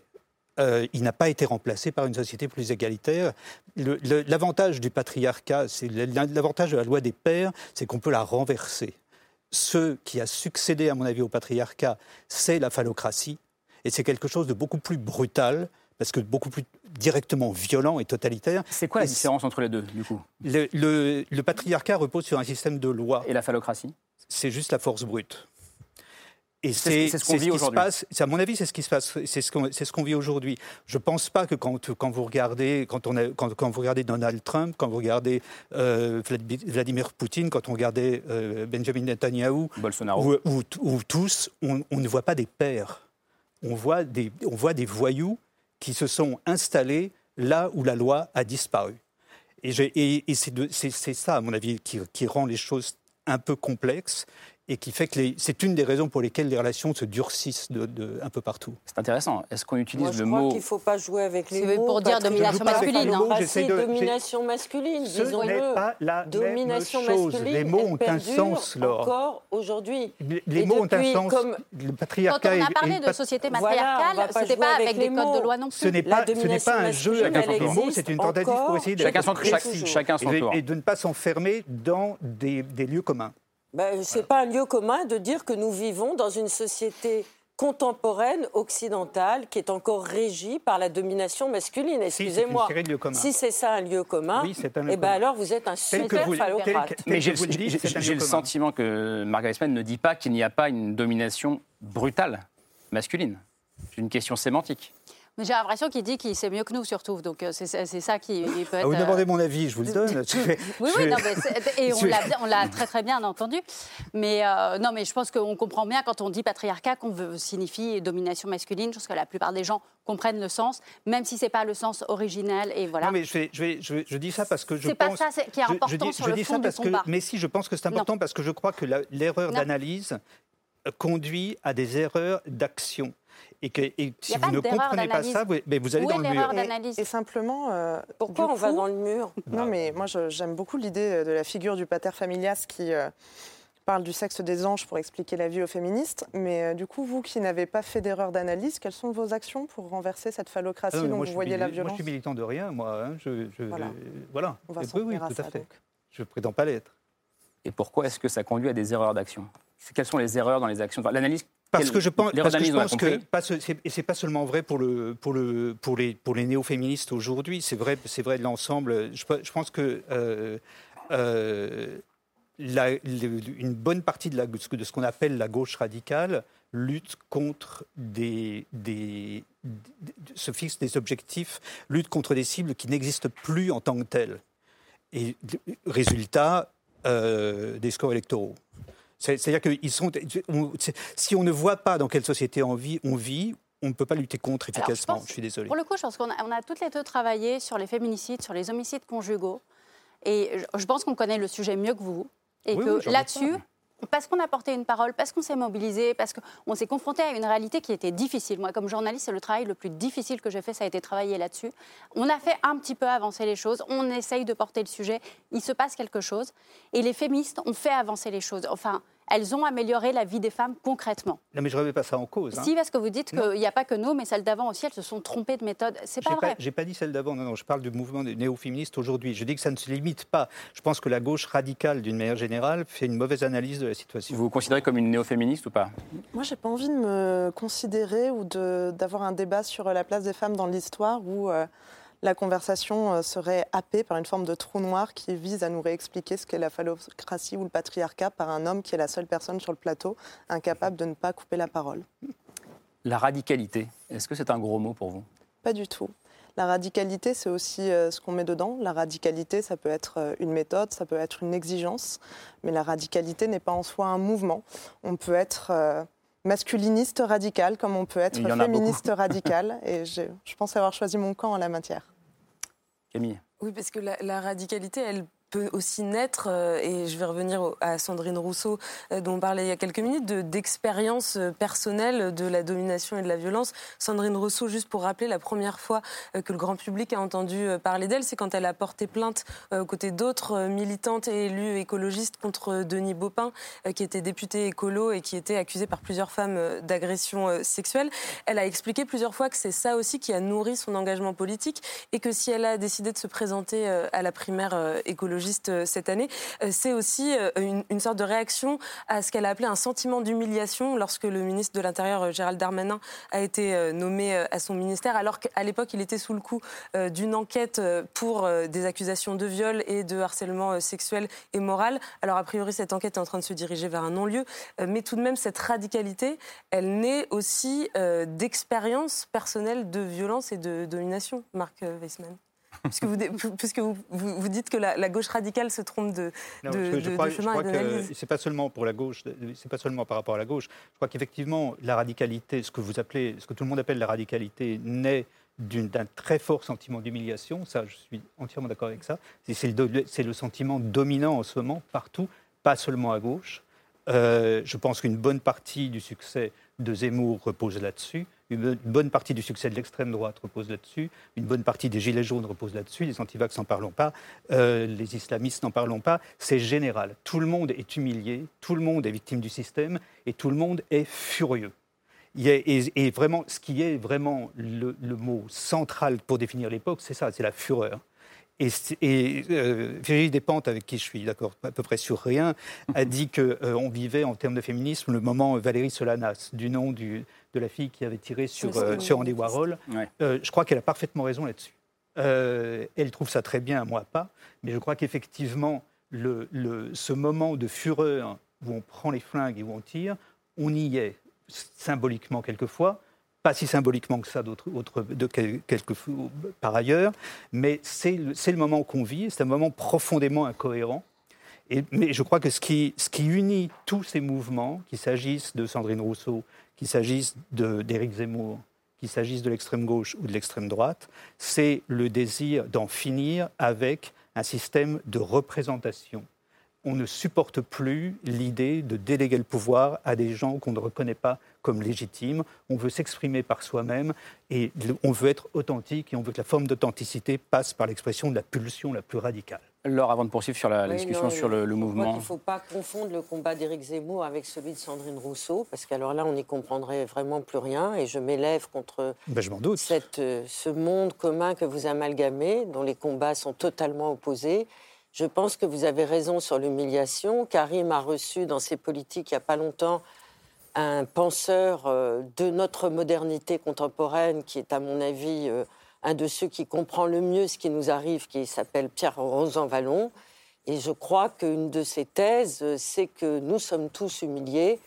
euh, il n'a pas été remplacé par une société plus égalitaire. L'avantage du patriarcat, c'est l'avantage de la loi des pères, c'est qu'on peut la renverser. Ce qui a succédé, à mon avis, au patriarcat, c'est la phallocratie, et c'est quelque chose de beaucoup plus brutal, parce que beaucoup plus directement violent et totalitaire. C'est quoi la différence entre les deux, du coup? Le, le patriarcat repose sur un système de loi. Et la phallocratie? C'est juste la force brute. Et c'est ce qu'on vit aujourd'hui. À mon avis, c'est ce qui se passe. C'est ce qu'on ce vit aujourd'hui. Je ne pense pas que quand, quand, vous regardez, quand, on a, quand, quand, vous regardez Donald Trump, quand vous regardez euh, Vladimir Poutine, quand on regardait euh, Benjamin Netanyahu, Bolsonaro, ou, ou, tous, on, on, ne voit pas des pères. On voit des, on voit des voyous qui se sont installés là où la loi a disparu. Et, et, et c'est ça, à mon avis, qui, qui rend les choses un peu complexes et qui fait que c'est une des raisons pour lesquelles les relations se durcissent de, un peu partout. C'est intéressant. Est-ce qu'on utilise Moi, je le crois mot qu'il ne faut pas jouer avec les mots. pour dire domination masculine. Hein. Ah, domination masculine, disons-le. pas la domination même chose. masculine. Les mots ont un sens, Laure. Encore aujourd'hui. Les, mots ont un sens. Comme... Le patriarcat. Quand on a parlé de société matriarcale, voilà, ce n'était pas avec des codes de loi non plus. Ce n'est pas, pas un jeu avec les mots, c'est une tentative pour essayer de. Chacun son, chacun son tour. Et de ne pas s'enfermer dans des lieux communs. Ben, ce n'est pas un lieu commun de dire que nous vivons dans une société contemporaine occidentale qui est encore régie par la domination masculine. Excusez-moi. Si, c'est ça un lieu commun, oui, un lieu eh ben alors vous êtes un super phallocrate. Mais j'ai le sentiment que Margaret Spen ne dit pas qu'il n'y a pas une domination brutale masculine. C'est une question sémantique. Mais j'ai l'impression qu'il dit qu'il sait mieux que nous, surtout. Donc euh, c'est ça qui peut être. Ah, vous demandez mon avis, je vous le donne. oui, oui, non, mais et on l'a très très bien entendu. Mais euh, non, mais je pense qu'on comprend bien quand on dit patriarcat qu'on veut signifie domination masculine. Je pense que la plupart des gens comprennent le sens, même si c'est pas le sens originel. Et voilà. Non, mais je, je, je, dis ça parce que je pense. C'est pas ça qui est important je, dis, sur le dis fond ça parce du combat. Que, mais si, je pense que c'est important parce que je crois que l'erreur d'analyse conduit à des erreurs d'action et que si vous ne comprenez pas ça, vous, mais vous allez dans le mur. Et, simplement. Euh, Pourquoi on va dans le mur Non, mais moi j'aime beaucoup l'idée de la figure du pater familias qui. Euh, parle du sexe des anges pour expliquer la vie aux féministes. Mais euh, du coup, vous qui n'avez pas fait d'erreur d'analyse, quelles sont vos actions pour renverser cette phallocratie ah dont vous voyez la violence Moi, je suis militant de rien, moi. Hein. Je, voilà. On va oui, oui, tout à, fait. Je ne prétends pas l'être. Et pourquoi est-ce que ça conduit à des erreurs d'action? Quelles sont les erreurs dans les actions? L'analyse parce que je pense, parce que, je pense que et c'est pas seulement vrai pour le pour le pour les pour les néo-féministes aujourd'hui, c'est vrai c'est vrai de l'ensemble. Je, je, pense que euh, euh, la, une bonne partie de, la, de ce qu'on appelle la gauche radicale lutte contre des, des, se fixe des objectifs, lutte contre des cibles qui n'existent plus en tant que telles. Et résultat, euh, des scores électoraux. C'est-à-dire qu'ils sont. si on ne voit pas dans quelle société on vit, on vit on ne peut pas lutter contre efficacement. je, suis désolée. Pour le coup, je pense qu'on a, toutes les deux travaillé sur les féminicides, sur les homicides conjugaux. Et je, pense qu'on connaît le sujet mieux que vous. Et que là-dessus, parce qu'on a porté une parole, parce qu'on s'est mobilisé, parce qu'on s'est confronté à une réalité qui était difficile. Moi, comme journaliste, c'est le travail le plus difficile que j'ai fait, ça a été travailler là-dessus. On a fait un petit peu avancer les choses, on essaye de porter le sujet, il se passe quelque chose. Et les féministes ont fait avancer les choses. Enfin, elles ont amélioré la vie des femmes concrètement. Non, mais je ne remets pas ça en cause. Hein. Si, parce que vous dites qu'il n'y a pas que nous, mais celles d'avant aussi, elles se sont trompées de méthode. C'est pas vrai. Je n'ai pas dit celles d'avant, non, non, je parle du mouvement néo-féministe aujourd'hui. Je dis que ça ne se limite pas. Je pense que la gauche radicale, d'une manière générale, fait une mauvaise analyse de la situation. Vous vous considérez comme une néo-féministe ou pas? Moi, j'ai pas envie de me considérer ou d'avoir un débat sur la place des femmes dans l'histoire où. Euh, la conversation euh, serait happée par une forme de trou noir qui vise à nous réexpliquer ce qu'est la phallocratie ou le patriarcat par un homme qui est la seule personne sur le plateau incapable de ne pas couper la parole. La radicalité, est-ce que c'est un gros mot pour vous? Pas du tout. La radicalité, c'est aussi euh, ce qu'on met dedans. La radicalité, ça peut être euh, une méthode, ça peut être une exigence, mais la radicalité n'est pas en soi un mouvement. On peut être masculiniste radical, comme on peut être féministe radical. Et je, je pense avoir choisi mon camp en la matière. Oui, parce que la, la radicalité, elle peut aussi naître, euh, et je vais revenir à Sandrine Rousseau, euh, dont on parlait il y a quelques minutes, d'expérience euh, personnelle de la domination et de la violence. Sandrine Rousseau, juste pour rappeler, la première fois que le grand public a entendu parler d'elle, c'est quand elle a porté plainte aux côtés d'autres militantes et élus écologistes contre Denis Baupin, qui était député écolo et qui était accusé par plusieurs femmes d'agression sexuelle. Elle a expliqué plusieurs fois que c'est ça aussi qui a nourri son engagement politique et que si elle a décidé de se présenter à la primaire euh, cette année, euh, c'est aussi euh, une, sorte de réaction à ce qu'elle a appelé un sentiment d'humiliation lorsque le ministre de l'Intérieur, Gérald Darmanin, a été nommé à son ministère, alors qu'à l'époque, il était sous le coup d'une enquête pour des accusations de viol et de harcèlement sexuel et moral. Alors, a priori, cette enquête est en train de se diriger vers un non-lieu, mais tout de même, cette radicalité, elle naît aussi d'expériences personnelles de violence et de domination, Marc Weissmann puisque, vous, puisque vous, vous, dites que la, gauche radicale se trompe de, de, je crois, que c'est pas seulement pour la gauche, c'est pas seulement par rapport à la gauche. Je crois qu'effectivement, la radicalité, ce que vous appelez, ce que tout le monde appelle la radicalité, naît d'un très fort sentiment d'humiliation. Ça, je suis entièrement d'accord avec ça. C'est le, le, sentiment dominant en ce moment partout, pas seulement à gauche. Euh, je pense qu'une bonne partie du succès de Zemmour repose là-dessus. Une bonne partie du succès de l'extrême droite repose là-dessus. Une bonne partie des gilets jaunes repose là-dessus. Les antivax n'en parlons pas. Euh, les islamistes n'en parlons pas. C'est général. Tout le monde est humilié. Tout le monde est victime du système. Et tout le monde est furieux. Et, vraiment, ce qui est vraiment le, le mot central pour définir l'époque, c'est ça, c'est la fureur. Et, et euh, Virginie Despentes, avec qui je suis d'accord à peu près sur rien, a dit qu'on euh, vivait en termes de féminisme le moment Valérie Solanas, du nom du, de la fille qui avait tiré sur, euh, sur Andy Warhol. Euh, je crois qu'elle a parfaitement raison là-dessus. elle trouve ça très bien, moi pas, mais je crois qu'effectivement, le, ce moment de fureur où on prend les flingues et où on tire, on y est symboliquement quelquefois, pas si symboliquement que ça d'autres, de quelques, par ailleurs, mais c'est le, le, moment qu'on vit, c'est un moment profondément incohérent. Et, mais je crois que ce qui, ce qui unit tous ces mouvements, qu'il s'agisse de Sandrine Rousseau, qu'il s'agisse d'Éric Zemmour, qu'il s'agisse de l'extrême gauche ou de l'extrême droite, c'est le désir d'en finir avec un système de représentation on ne supporte plus l'idée de déléguer le pouvoir à des gens qu'on ne reconnaît pas comme légitimes. On veut s'exprimer par soi-même et on veut être authentique et on veut que la forme d'authenticité passe par l'expression de la pulsion la plus radicale. Laure, avant de poursuivre sur la, discussion sur le, mouvement. Il ne faut pas confondre le combat d'Éric Zemmour avec celui de Sandrine Rousseau, parce qu'alors là, on n'y comprendrait vraiment plus rien. Et je m'élève contre ben, Cette, euh, ce monde commun que vous amalgamez, dont les combats sont totalement opposés. Je pense que vous avez raison sur l'humiliation. Karim a reçu dans ses politiques il n'y a pas longtemps un penseur euh, de notre modernité contemporaine qui est à mon avis euh, un de ceux qui comprend le mieux ce qui nous arrive, qui s'appelle Pierre Rosanvallon. Et je crois qu'une de ses thèses, c'est que nous sommes tous humiliés,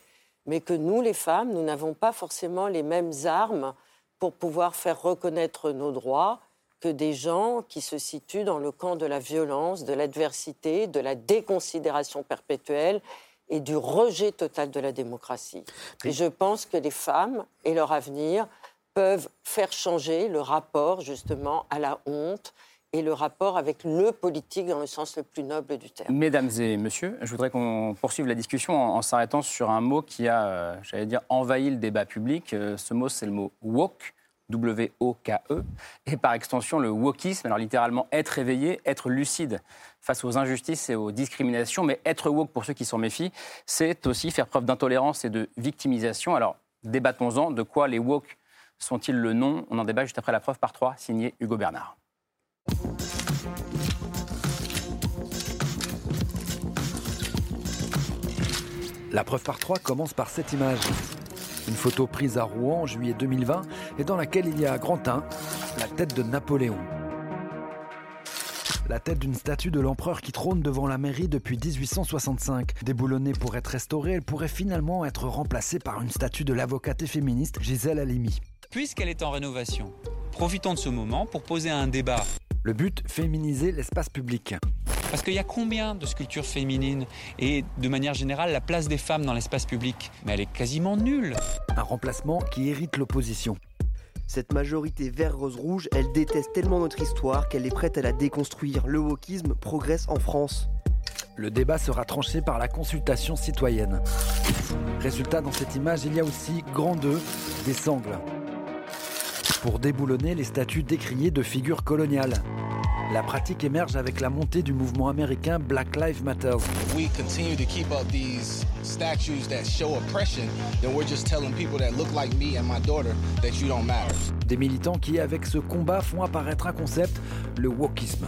mais que nous, les femmes, nous n'avons pas forcément les mêmes armes pour pouvoir faire reconnaître nos droits que des gens qui se situent dans le camp de la violence, de l'adversité, de la déconsidération perpétuelle et du rejet total de la démocratie. Et je pense que les femmes et leur avenir peuvent faire changer le rapport justement à la honte et le rapport avec le politique dans le sens le plus noble du terme. Mesdames et messieurs, je voudrais qu'on poursuive la discussion en, s'arrêtant sur un mot qui a, euh, j'allais dire, envahi le débat public. Euh, ce mot, c'est le mot woke. W-O-K-E, et par extension le wokisme, alors littéralement être éveillé, être lucide face aux injustices et aux discriminations, mais être woke pour ceux qui s'en méfient, c'est aussi faire preuve d'intolérance et de victimisation. Alors débattons-en, de quoi les woke sont-ils le nom? On en débat juste après la preuve par trois, signé Hugo Bernard. La preuve par trois commence par cette image. Une photo prise à Rouen en juillet 2020 et dans laquelle il y a à Grantin la tête de Napoléon. La tête d'une statue de l'empereur qui trône devant la mairie depuis 1865. Déboulonnée pour être restaurée, elle pourrait finalement être remplacée par une statue de l'avocate et féministe Gisèle Halimi. Puisqu'elle est en rénovation, profitons de ce moment pour poser un débat. Le but, féminiser l'espace public. Parce qu'il y a combien de sculptures féminines et de manière générale la place des femmes dans l'espace public? Mais elle est quasiment nulle. Un remplacement qui hérite l'opposition. Cette majorité vert-rose-rouge, elle déteste tellement notre histoire qu'elle est prête à la déconstruire. Le wokisme progresse en France. Le débat sera tranché par la consultation citoyenne. Résultat, dans cette image, il y a aussi grand 2, des sangles. Pour déboulonner les statues décriées de figures coloniales. La pratique émerge avec la montée du mouvement américain Black Lives Matter. We continue to keep up these statues that show oppression, then we're just telling people that look like me and my daughter that you don't matter. Des militants qui, avec ce combat, font apparaître un concept, le wokisme.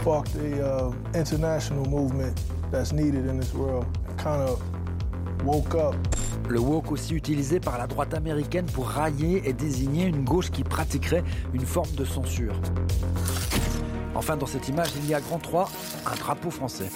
Sparked a uh, international movement that's needed in this world. Kind of woke up. Le woke aussi utilisé par la droite américaine pour railler et désigner une gauche qui pratiquerait une forme de censure. Enfin, dans cette image, il y a grand 3, un drapeau français.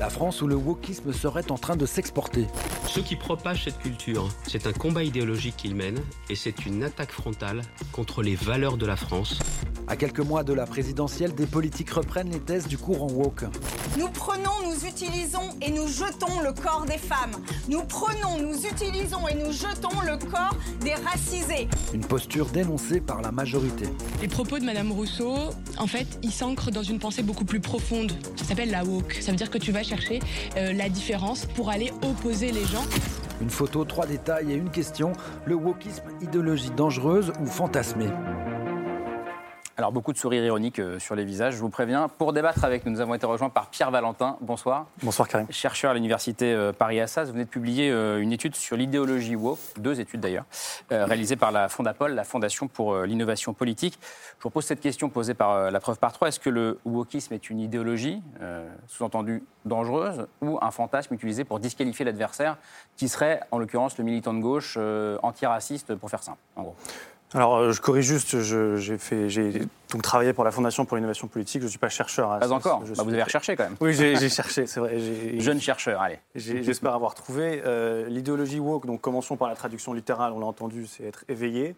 La France où le wokisme serait en train de s'exporter. Ceux qui propagent cette culture, c'est un combat idéologique qu'ils mènent et c'est une attaque frontale contre les valeurs de la France. À quelques mois de la présidentielle, des politiques reprennent les thèses du courant woke. Nous prenons, nous utilisons et nous jetons le corps des femmes. Nous prenons, nous utilisons et nous jetons le corps des racisés. Une posture dénoncée par la majorité. Les propos de Madame Rousseau, en fait, ils s'ancrent dans une pensée beaucoup plus profonde. Ça s'appelle la woke. Ça veut dire que tu vas chercher euh, la différence pour aller opposer les gens. Une photo, trois détails et une question. Le wokisme, idéologie dangereuse ou fantasmée? Alors, beaucoup de sourires ironiques euh, sur les visages, je vous préviens. Pour débattre avec nous, nous avons été rejoints par Pierre Valentin. Bonsoir. Bonsoir, Karim. Chercheur à l'université euh, Paris-Assas. Vous venez de publier euh, une étude sur l'idéologie woke, deux études d'ailleurs, réalisées par la Fondapol, la Fondation pour l'innovation politique. Je vous pose cette question posée par la preuve par trois. Est-ce que le wokisme est une idéologie, sous-entendu dangereuse, ou un fantasme utilisé pour disqualifier l'adversaire, qui serait, en l'occurrence, le militant de gauche antiraciste, pour faire simple, en gros? Alors, euh, je corrige juste, j'ai donc travaillé pour la Fondation pour l'innovation politique. Je ne suis pas chercheur. À pas encore. Bah, vous avez recherché quand même. Oui, j'ai cherché, c'est vrai. Jeune chercheur, allez. J'espère avoir trouvé euh, l'idéologie woke. Donc, commençons par la traduction littérale. On l'a entendu, c'est être éveillé.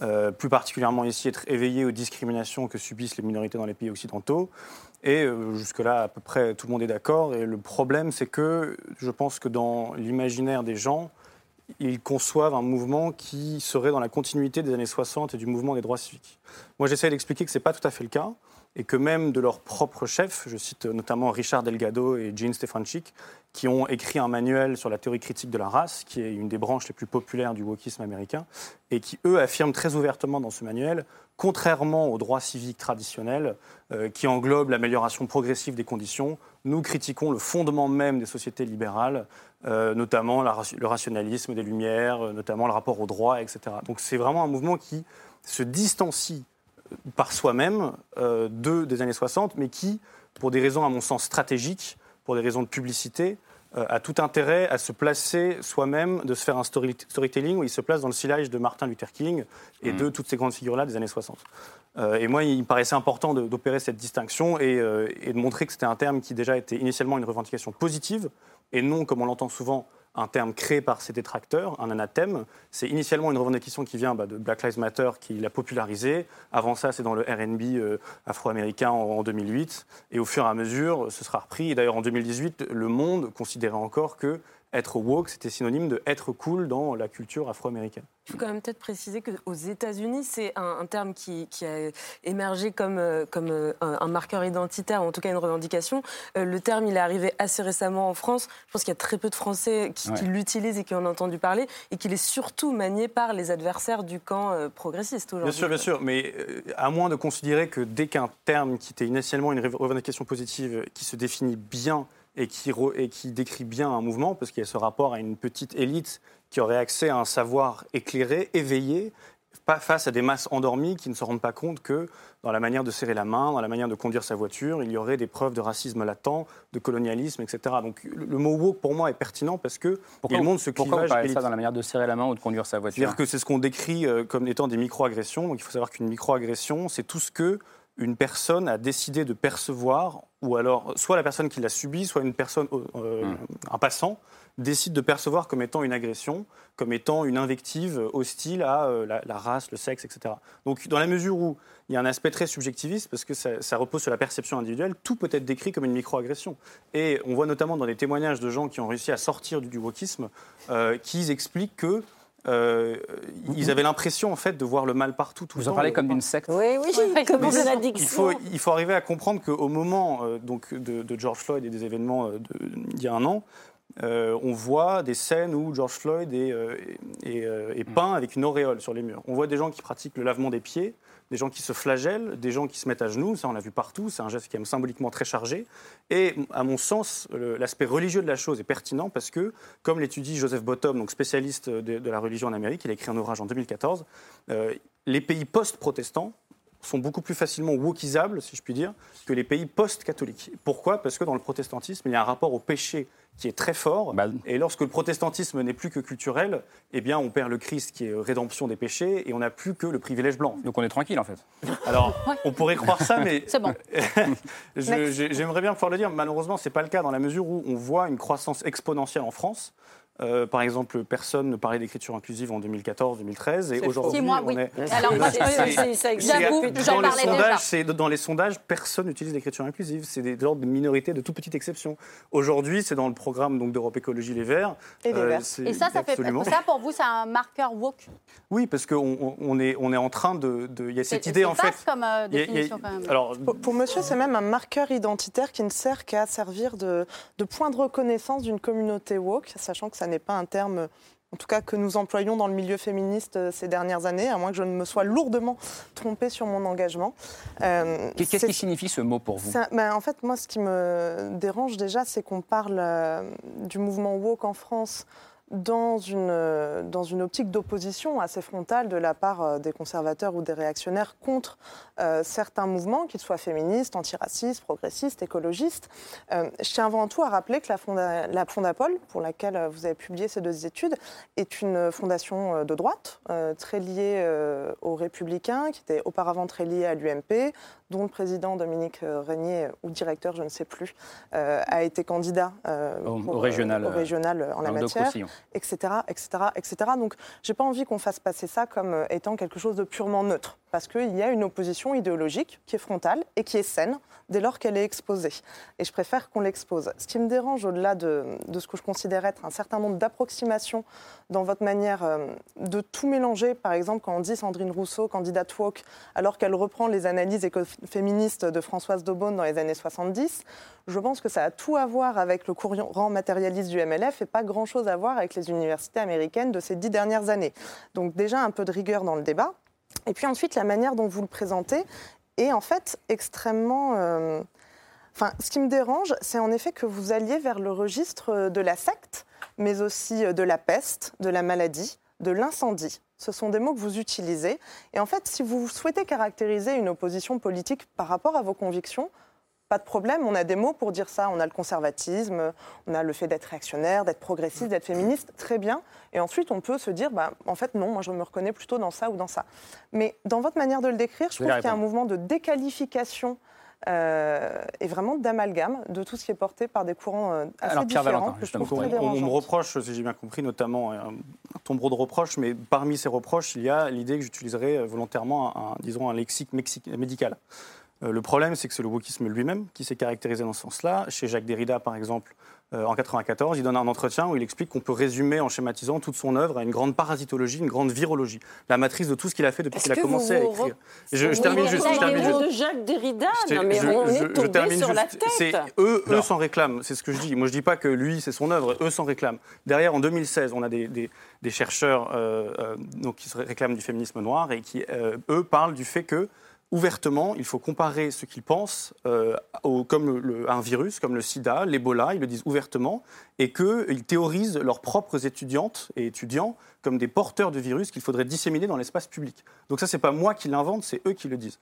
Euh, plus particulièrement ici, être éveillé aux discriminations que subissent les minorités dans les pays occidentaux. Et jusque-là, à peu près tout le monde est d'accord. Et le problème, c'est que je pense que dans l'imaginaire des gens, ils conçoivent un mouvement qui serait dans la continuité des années 60 et du mouvement des droits civiques. Moi, j'essaie d'expliquer que ce n'est pas tout à fait le cas et que même de leurs propres chefs, je cite notamment Richard Delgado et Gene Stefanchik, qui ont écrit un manuel sur la théorie critique de la race, qui est une des branches les plus populaires du wokisme américain, et qui, eux, affirment très ouvertement dans ce manuel, contrairement aux droits civiques traditionnels, euh, qui englobent l'amélioration progressive des conditions, nous critiquons le fondement même des sociétés libérales, euh, notamment le rationalisme des Lumières, euh, notamment le rapport au droit, etc. Donc c'est vraiment un mouvement qui se distancie par soi-même de, des années 60, mais qui, pour des raisons à mon sens stratégiques, pour des raisons de publicité, a tout intérêt à se placer soi-même, de se faire un storytelling où il se place dans le sillage de Martin Luther King et de mmh. toutes ces grandes figures-là des années 60. Euh, et moi, il me paraissait important d'opérer cette distinction euh, et, de montrer que c'était un terme qui déjà était initialement une revendication positive et non, comme on l'entend souvent, un terme créé par ses détracteurs, un anathème. C'est initialement une revendication qui vient bah, de Black Lives Matter qui l'a popularisé. Avant ça, c'est dans le RB euh, afro-américain en, 2008. Et au fur et à mesure, ce sera repris. Et d'ailleurs, en 2018, Le Monde considérait encore que être woke, c'était synonyme de être cool dans la culture afro-américaine. Il faut quand même peut-être préciser qu'aux États-Unis, c'est un, terme qui, a émergé comme, euh, comme euh, un, marqueur identitaire, en tout cas une revendication. Euh, le terme, il est arrivé assez récemment en France. Je pense qu'il y a très peu de Français qui, l'utilisent et qui en ont entendu parler, et qu'il est surtout manié par les adversaires du camp progressiste aujourd'hui. Bien sûr, bien sûr, mais à moins de considérer que dès qu'un terme qui était initialement une revendication positive, qui se définit bien et qui, et qui décrit bien un mouvement, parce qu'il y a ce rapport à une petite élite qui aurait accès à un savoir éclairé, éveillé, pas face à des masses endormies qui ne se rendent pas compte que dans la manière de serrer la main, dans la manière de conduire sa voiture, il y aurait des preuves de racisme latent, de colonialisme, etc. Donc le mot woke pour moi est pertinent parce que pourquoi, il montre ce clivage. Pourquoi ça dans la manière de serrer la main ou de conduire sa voiture? C'est-à-dire que c'est ce qu'on décrit euh, comme étant des microagressions. Donc il faut savoir qu'une microagression, c'est tout ce que une personne a décidé de percevoir, ou alors soit la personne qui l'a subi, soit une personne, euh, hmm. un passant, décident de percevoir comme étant une agression, comme étant une invective hostile à euh, la, race, le sexe, etc. Donc dans la mesure où il y a un aspect très subjectiviste, parce que ça, repose sur la perception individuelle, tout peut être décrit comme une microagression. Et on voit notamment dans des témoignages de gens qui ont réussi à sortir du, wokisme, euh, qu'ils expliquent que euh, ils avaient l'impression en fait de voir le mal partout. Tout Vous en parlez comme d'une secte. Oui, oui, comme une addiction. Il faut, il faut arriver à comprendre qu'au moment donc, de, de, George Floyd et des événements d'il y a un an, euh, on voit des scènes où George Floyd est, euh, euh, est, peint avec une auréole sur les murs. On voit des gens qui pratiquent le lavement des pieds, des gens qui se flagellent, des gens qui se mettent à genoux, ça on l'a vu partout, c'est un geste qui est symboliquement très chargé. Et à mon sens, l'aspect religieux de la chose est pertinent parce que, comme l'étudie Joseph Bottom, donc spécialiste de, la religion en Amérique, il a écrit un ouvrage en 2014, les pays post-protestants sont beaucoup plus facilement wokisables, si je puis dire, que les pays post-catholiques. Pourquoi? Parce que dans le protestantisme, il y a un rapport au péché qui est très fort. Bah, et lorsque le protestantisme n'est plus que culturel, eh bien, on perd le Christ qui est rédemption des péchés et on n'a plus que le privilège blanc. Donc on est tranquille en fait. Alors, on pourrait croire ça, mais c'est bon. J'aimerais bien pouvoir le dire. Malheureusement, c'est pas le cas dans la mesure où on voit une croissance exponentielle en France. Euh, par exemple, personne ne parlait d'écriture inclusive en 2014-2013 et aujourd'hui, on est. Alors, dans les sondages, dans les sondages, personne n'utilise l'écriture inclusive. C'est des ordres de minorité de toute petite exception. Aujourd'hui, c'est dans le programme donc d'Europe Écologie Les Verts. Et, les Verts. et ça, ça fait ça pour vous, c'est un marqueur woke? Oui, parce qu'on on est on est en train de, il y a cette idée en fait. comme euh, définition quand même. Alors, pour, Monsieur, c'est même un marqueur identitaire qui ne sert qu'à servir de, de point de reconnaissance d'une communauté woke, sachant que ça n'est pas un terme en tout cas que nous employons dans le milieu féministe euh, ces dernières années, à moins que je ne me sois lourdement trompée sur mon engagement. Euh, Qu'est-ce qui signifie ce mot pour vous ben, En fait, moi, ce qui me dérange déjà, c'est qu'on parle euh, du mouvement woke en France dans une, euh, dans une optique d'opposition assez frontale de la part euh, des conservateurs ou des réactionnaires contre euh, certains mouvements, qu'ils soient féministes, antiracistes, progressistes, écologistes. je tiens avant tout à rappeler que la, Fonda, la Fondapol, pour laquelle vous avez publié ces deux études, est une fondation de droite, très liée aux Républicains, qui était auparavant très liée à l'UMP, dont le président Dominique Régnier, ou directeur, je ne sais plus, a été candidat au, régional, au régional en la matière etc., etc., etc. Donc, j'ai pas envie qu'on fasse passer ça comme euh, étant quelque chose de purement neutre, parce qu'il y a une opposition idéologique qui est frontale et qui est saine dès lors qu'elle est exposée. Et je préfère qu'on l'expose. Ce qui me dérange, au-delà de, ce que je considère être un certain nombre d'approximations dans votre manière euh, de tout mélanger, par exemple, quand on dit Sandrine Rousseau, candidate woke, alors qu'elle reprend les analyses écoféministes de Françoise Daubonne dans les années 70, je pense que ça a tout à voir avec le courant matérialiste du MLF et pas grand-chose à voir avec les universités américaines de ces dix dernières années. Donc déjà un peu de rigueur dans le débat. Et puis ensuite, la manière dont vous le présentez est en fait extrêmement... Euh, enfin, ce qui me dérange, c'est en effet que vous alliez vers le registre de la secte, mais aussi de la peste, de la maladie, de l'incendie. Ce sont des mots que vous utilisez. Et en fait, si vous souhaitez caractériser une opposition politique par rapport à vos convictions, pas de problème, on a des mots pour dire ça. On a le conservatisme, on a le fait d'être réactionnaire, d'être progressiste, d'être féministe, très bien. Et ensuite, on peut se dire, bah, en fait, non, moi je me reconnais plutôt dans ça ou dans ça. Mais dans votre manière de le décrire, je trouve qu'il y a un mouvement de déqualification euh, et vraiment d'amalgame de tout ce qui est porté par des courants euh, assez Alors, Pierre différents. Valentin, on, me reproche, si j'ai bien compris, notamment un, tombeau de reproches, mais parmi ces reproches, il y a l'idée que j'utiliserais volontairement un, disons, un lexique médical. Euh, le problème, c'est que c'est le wokisme lui-même qui s'est caractérisé dans ce sens-là. Chez Jacques Derrida, par exemple, euh, en 94, il donne un entretien où il explique qu'on peut résumer en schématisant toute son œuvre à une grande parasitologie, une grande virologie, la matrice de tout ce qu'il a fait depuis qu'il a commencé à écrire. Je, termine juste. Je termine juste. de Jacques Derrida, non, mais on est tombé sur la tête. Eux, eux s'en réclament, c'est ce que je dis. Moi, je dis pas que lui, c'est son œuvre, eux s'en réclament. Derrière, en 2016, on a des, des, chercheurs euh, donc, qui se réclament du féminisme noir et qui, eux, parlent du fait que ouvertement, il faut comparer ce qu'ils pensent euh, au, comme un virus, comme le sida, l'Ebola, ils le disent ouvertement, et qu'ils théorisent leurs propres étudiantes et étudiants comme des porteurs de virus qu'il faudrait disséminer dans l'espace public. Donc ça, c'est pas moi qui l'invente, c'est eux qui le disent.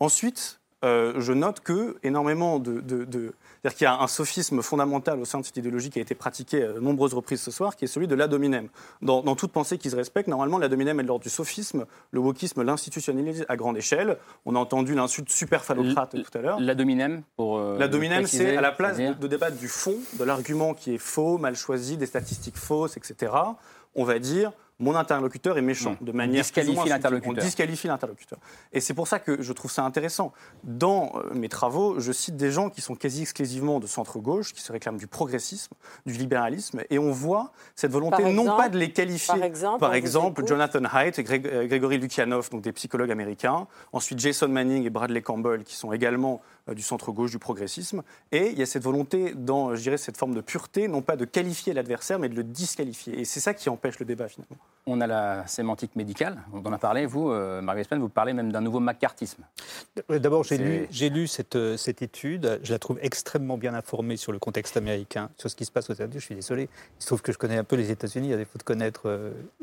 Ensuite, je note que énormément de, c'est-à-dire qu'il y a un sophisme fondamental au sein de cette idéologie qui a été pratiqué à de nombreuses reprises ce soir, qui est celui de l'adominem. Dans, dans toute pensée qui se respecte, normalement, l'adominem est de l'ordre du sophisme, le wokisme l'institutionnalise à grande échelle. On a entendu l'insulte super phallocrate tout à l'heure. L'adominem pour. Euh, l'adominem, c'est à la place de, de débattre du fond, de l'argument qui est faux, mal choisi, des statistiques fausses, etc. On va dire mon interlocuteur est méchant, de manière... On disqualifie l'interlocuteur. On disqualifie l'interlocuteur. Et c'est pour ça que je trouve ça intéressant. Dans euh, mes travaux, je cite des gens qui sont quasi exclusivement de centre-gauche, qui se réclament du progressisme, du libéralisme, et on voit cette volonté non pas de les qualifier... Par exemple, par exemple Jonathan Haidt et euh, Grégory Lukianoff, donc des psychologues américains, ensuite Jason Manning et Bradley Campbell, qui sont également du centre-gauche, du progressisme. Et il y a cette volonté, dans, je dirais, cette forme de pureté, non pas de qualifier l'adversaire, mais de le disqualifier. Et c'est ça qui empêche le débat, finalement. On a la sémantique médicale, on en a parlé. Vous, euh, Marguerite Spen, vous parlez même d'un nouveau macartisme. D'abord, j'ai lu, lu cette, euh, cette, étude. Je la trouve extrêmement bien informée sur le contexte américain, sur ce qui se passe aux États-Unis. Je suis désolé. Il se trouve que je connais un peu les États-Unis, à défaut de connaître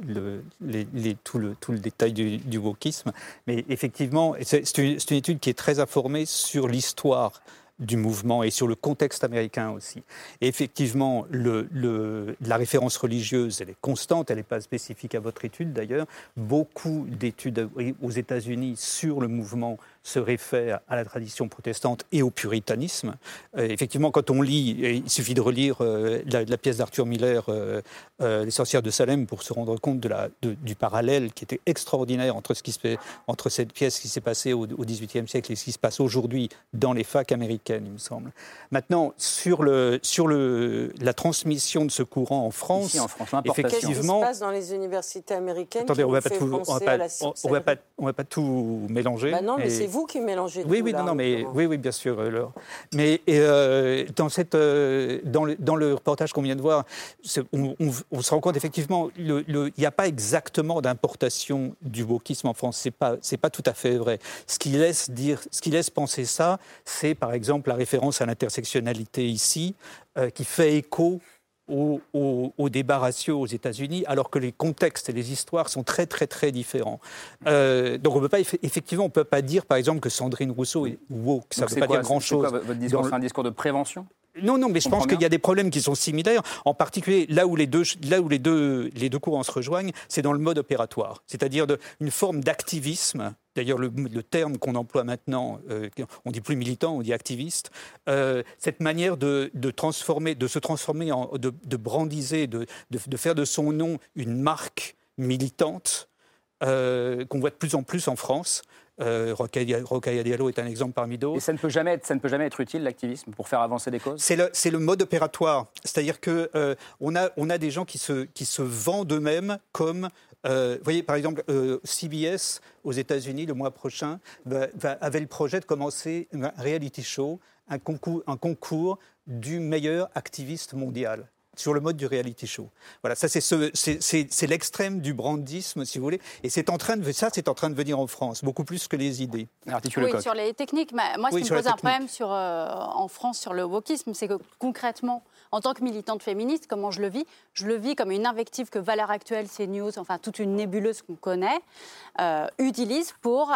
le, les, tout, le, tout, le, détail du, du wokisme. Mais effectivement, c'est une, une étude qui est très informée sur l'histoire histoire du mouvement et sur le contexte américain aussi. Effectivement, la référence religieuse, elle est constante, elle n'est pas spécifique à votre étude d'ailleurs. Beaucoup d'études aux États-Unis sur le mouvement se réfèrent à la tradition protestante et au puritanisme. Euh, effectivement, quand on lit, il suffit de relire euh, la, pièce d'Arthur Miller, euh, Les sorcières de Salem, pour se rendre compte de la, du parallèle qui était extraordinaire entre, ce qui se fait, entre cette pièce qui s'est passée au XVIIIe siècle et ce qui se passe aujourd'hui dans les facs américaines, il me semble. Maintenant, sur, le, sur le, la transmission de ce courant en France, Ici, en France effectivement... Qu'est-ce qui se passe dans les universités américaines Attendez, on ne va, pas tout, on va, pas, on va pas tout mélanger. Bah non, mais c'est vous qui mélangez oui, tout, oui, non, mais oui, oui, bien sûr. Alors. Mais euh, dans cette, euh, dans, le, dans le reportage qu'on vient de voir, on, on, se rend compte effectivement, il n'y a pas exactement d'importation du wokisme en France. C'est pas, c'est pas tout à fait vrai. Ce qui laisse dire, ce qui laisse penser ça, c'est par exemple la référence à l'intersectionnalité ici, euh, qui fait écho au, au, débat ratio aux États-Unis, alors que les contextes et les histoires sont très très très différents. Euh, donc on peut pas effectivement on peut pas dire par exemple que Sandrine Rousseau est woke, ça ne veut pas dire grand chose. votre discours, c'est un discours de prévention? Non, non, mais je pense qu'il y a des problèmes qui sont similaires. En particulier, là où les deux, là où les deux, les deux courants se rejoignent, c'est dans le mode opératoire, c'est-à-dire une forme d'activisme d'ailleurs le, terme qu'on emploie maintenant, euh, on dit plus militant, on dit activiste, euh, cette manière de, transformer, de se transformer, en, de, brandiser, de, faire de son nom une marque militante euh, qu'on voit de plus en plus en France. Euh, Diallo est un exemple parmi d'autres. Et ça ne peut jamais être, ça ne peut jamais être utile l'activisme pour faire avancer des causes? C'est le, le mode opératoire, c'est-à-dire que on a on a des gens qui se qui se vendent eux-mêmes comme euh, vous voyez, par exemple, euh, CBS aux États-Unis le mois prochain avait le projet de commencer un reality show, un concours, un concours du meilleur activiste mondial sur le mode du reality show. Voilà, ça c'est, c'est, l'extrême du brandisme, si vous voulez, et c'est en train de, ça c'est en train de venir en France, beaucoup plus que les idées. oui, sur les techniques, moi ce qui me pose un problème sur, euh, en France sur le wokisme, c'est que concrètement, en tant que militante féministe, comment je le vis? Je le vis comme une invective que Valeurs Actuelles, CNews, enfin toute une nébuleuse qu'on connaît, euh, utilise pour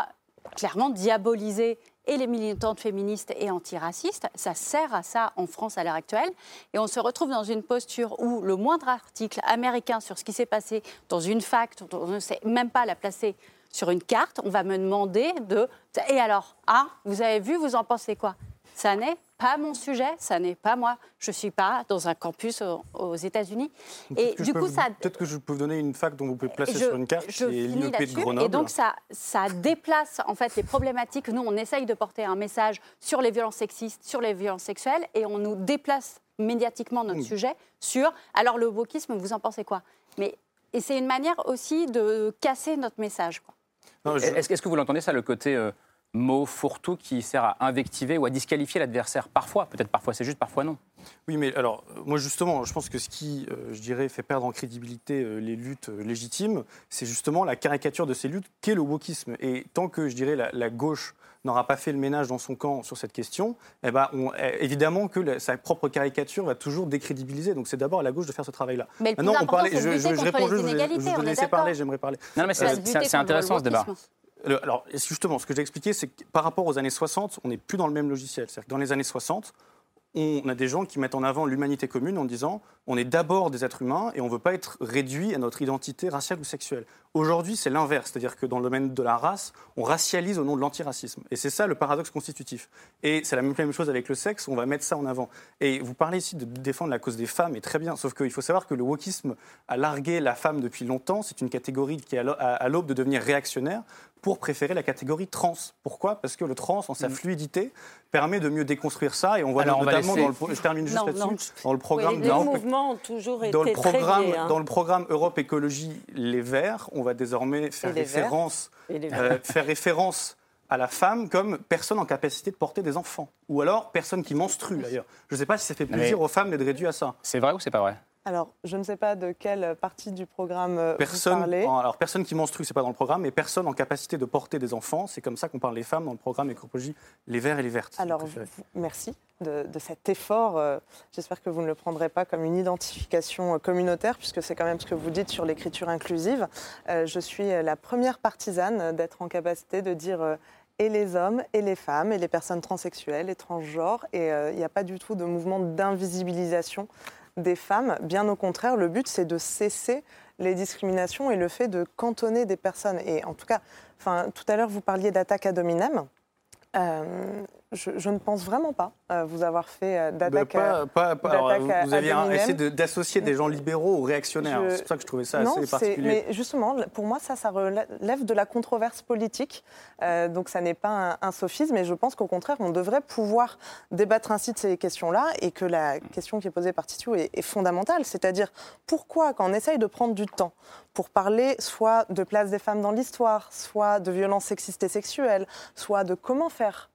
clairement diaboliser et les militantes féministes et antiracistes. Ça sert à ça en France à l'heure actuelle. Et on se retrouve dans une posture où le moindre article américain sur ce qui s'est passé dans une fac, on ne sait même pas la placer sur une carte, on va me demander de... Et alors, ah, vous avez vu, vous en pensez quoi? Ça n'est pas mon sujet, ça n'est pas moi. Je ne suis pas dans un campus aux, États-Unis. Et du coup, ça. Peut-être que je peux vous donner une fac dont vous pouvez placer sur une carte, c'est l'IEP de Grenoble. Et donc, ça, ça déplace en fait les problématiques. Nous, on essaye de porter un message sur les violences sexistes, sur les violences sexuelles, et on nous déplace médiatiquement notre sujet sur. Alors, le wokisme, vous en pensez quoi? Mais et c'est une manière aussi de casser notre message. Est-ce que vous l'entendez ça, le côté euh, mot fourre-tout qui sert à invectiver ou à disqualifier l'adversaire Parfois, peut-être parfois c'est juste, parfois non. Oui, mais alors, moi justement, je pense que ce qui, euh, je dirais, fait perdre en crédibilité euh, les luttes euh, légitimes, c'est justement la caricature de ces luttes qu'est le wokisme. Et tant que, je dirais, la, gauche n'aura pas fait le ménage dans son camp sur cette question, eh ben, eh, évidemment que sa propre caricature va toujours décrédibiliser. Donc c'est d'abord à la gauche de faire ce travail-là. Mais le plus on parlait, je, je, réponds juste, je, je, je, laisser parler, j'aimerais parler. Non, mais c'est intéressant ce débat. Alors, justement, ce que j'ai expliqué, c'est que par rapport aux années 60, on n'est plus dans le même logiciel. C'est-à-dire que dans les années 60, on a des gens qui mettent en avant l'humanité commune en disant on est d'abord des êtres humains et on ne veut pas être réduit à notre identité raciale ou sexuelle. Aujourd'hui, c'est l'inverse, c'est-à-dire que dans le domaine de la race, on racialise au nom de l'antiracisme. Et c'est ça le paradoxe constitutif. Et c'est la même chose avec le sexe, on va mettre ça en avant. Et vous parlez ici de défendre la cause des femmes, et très bien, sauf qu'il faut savoir que le wokisme a largué la femme depuis longtemps, c'est une catégorie qui est à l'aube de devenir réactionnaire pour préférer la catégorie trans. Pourquoi? Parce que le trans, en sa mm. fluidité, permet de mieux déconstruire ça. Et on voit notamment dans le, je termine juste là-dessus, dans le programme, les mouvements ont toujours été dans le programme, hein. dans le programme Europe Écologie Les Verts, on va désormais faire référence, euh, faire référence à la femme comme personne en capacité de porter des enfants. Ou alors personne qui menstrue d'ailleurs. Je ne sais pas si ça fait plaisir aux femmes d'être réduites à ça. C'est vrai ou c'est pas vrai? Alors, je ne sais pas de quelle partie du programme euh, personne, vous parlez. Alors, personne qui menstrue, c'est pas dans le programme, mais personne en capacité de porter des enfants. C'est comme ça qu'on parle des femmes dans le programme Écologie Les Verts et les Vertes. Alors, merci de, cet effort. Euh, j'espère que vous ne le prendrez pas comme une identification euh, communautaire, puisque c'est quand même ce que vous dites sur l'écriture inclusive. je suis la première partisane d'être en capacité de dire et les hommes et les femmes et les personnes transsexuelles et transgenres. Et il n'y a pas du tout de mouvement d'invisibilisation des femmes. Bien au contraire, le but, c'est de cesser les discriminations et le fait de cantonner des personnes. Et en tout cas, enfin, tout à l'heure, vous parliez d'attaque à dominem. Euh, je, ne pense vraiment pas euh, vous avoir fait euh, d'attaque. Bah, pas, vous aviez essayé d'associer des gens libéraux aux réactionnaires. C'est pour ça que je trouvais ça assez particulier. Mais justement, pour moi, ça, ça relève de la controverse politique. Euh, donc, ça n'est pas un, sophisme. Mais je pense qu'au contraire, on devrait pouvoir débattre ainsi de ces questions-là et que la question qui est posée par Titiou est, est fondamentale. C'est-à-dire, pourquoi, quand on essaye de prendre du temps pour parler soit de place des femmes dans l'histoire, soit de violences sexistes et sexuelles, soit de comment faire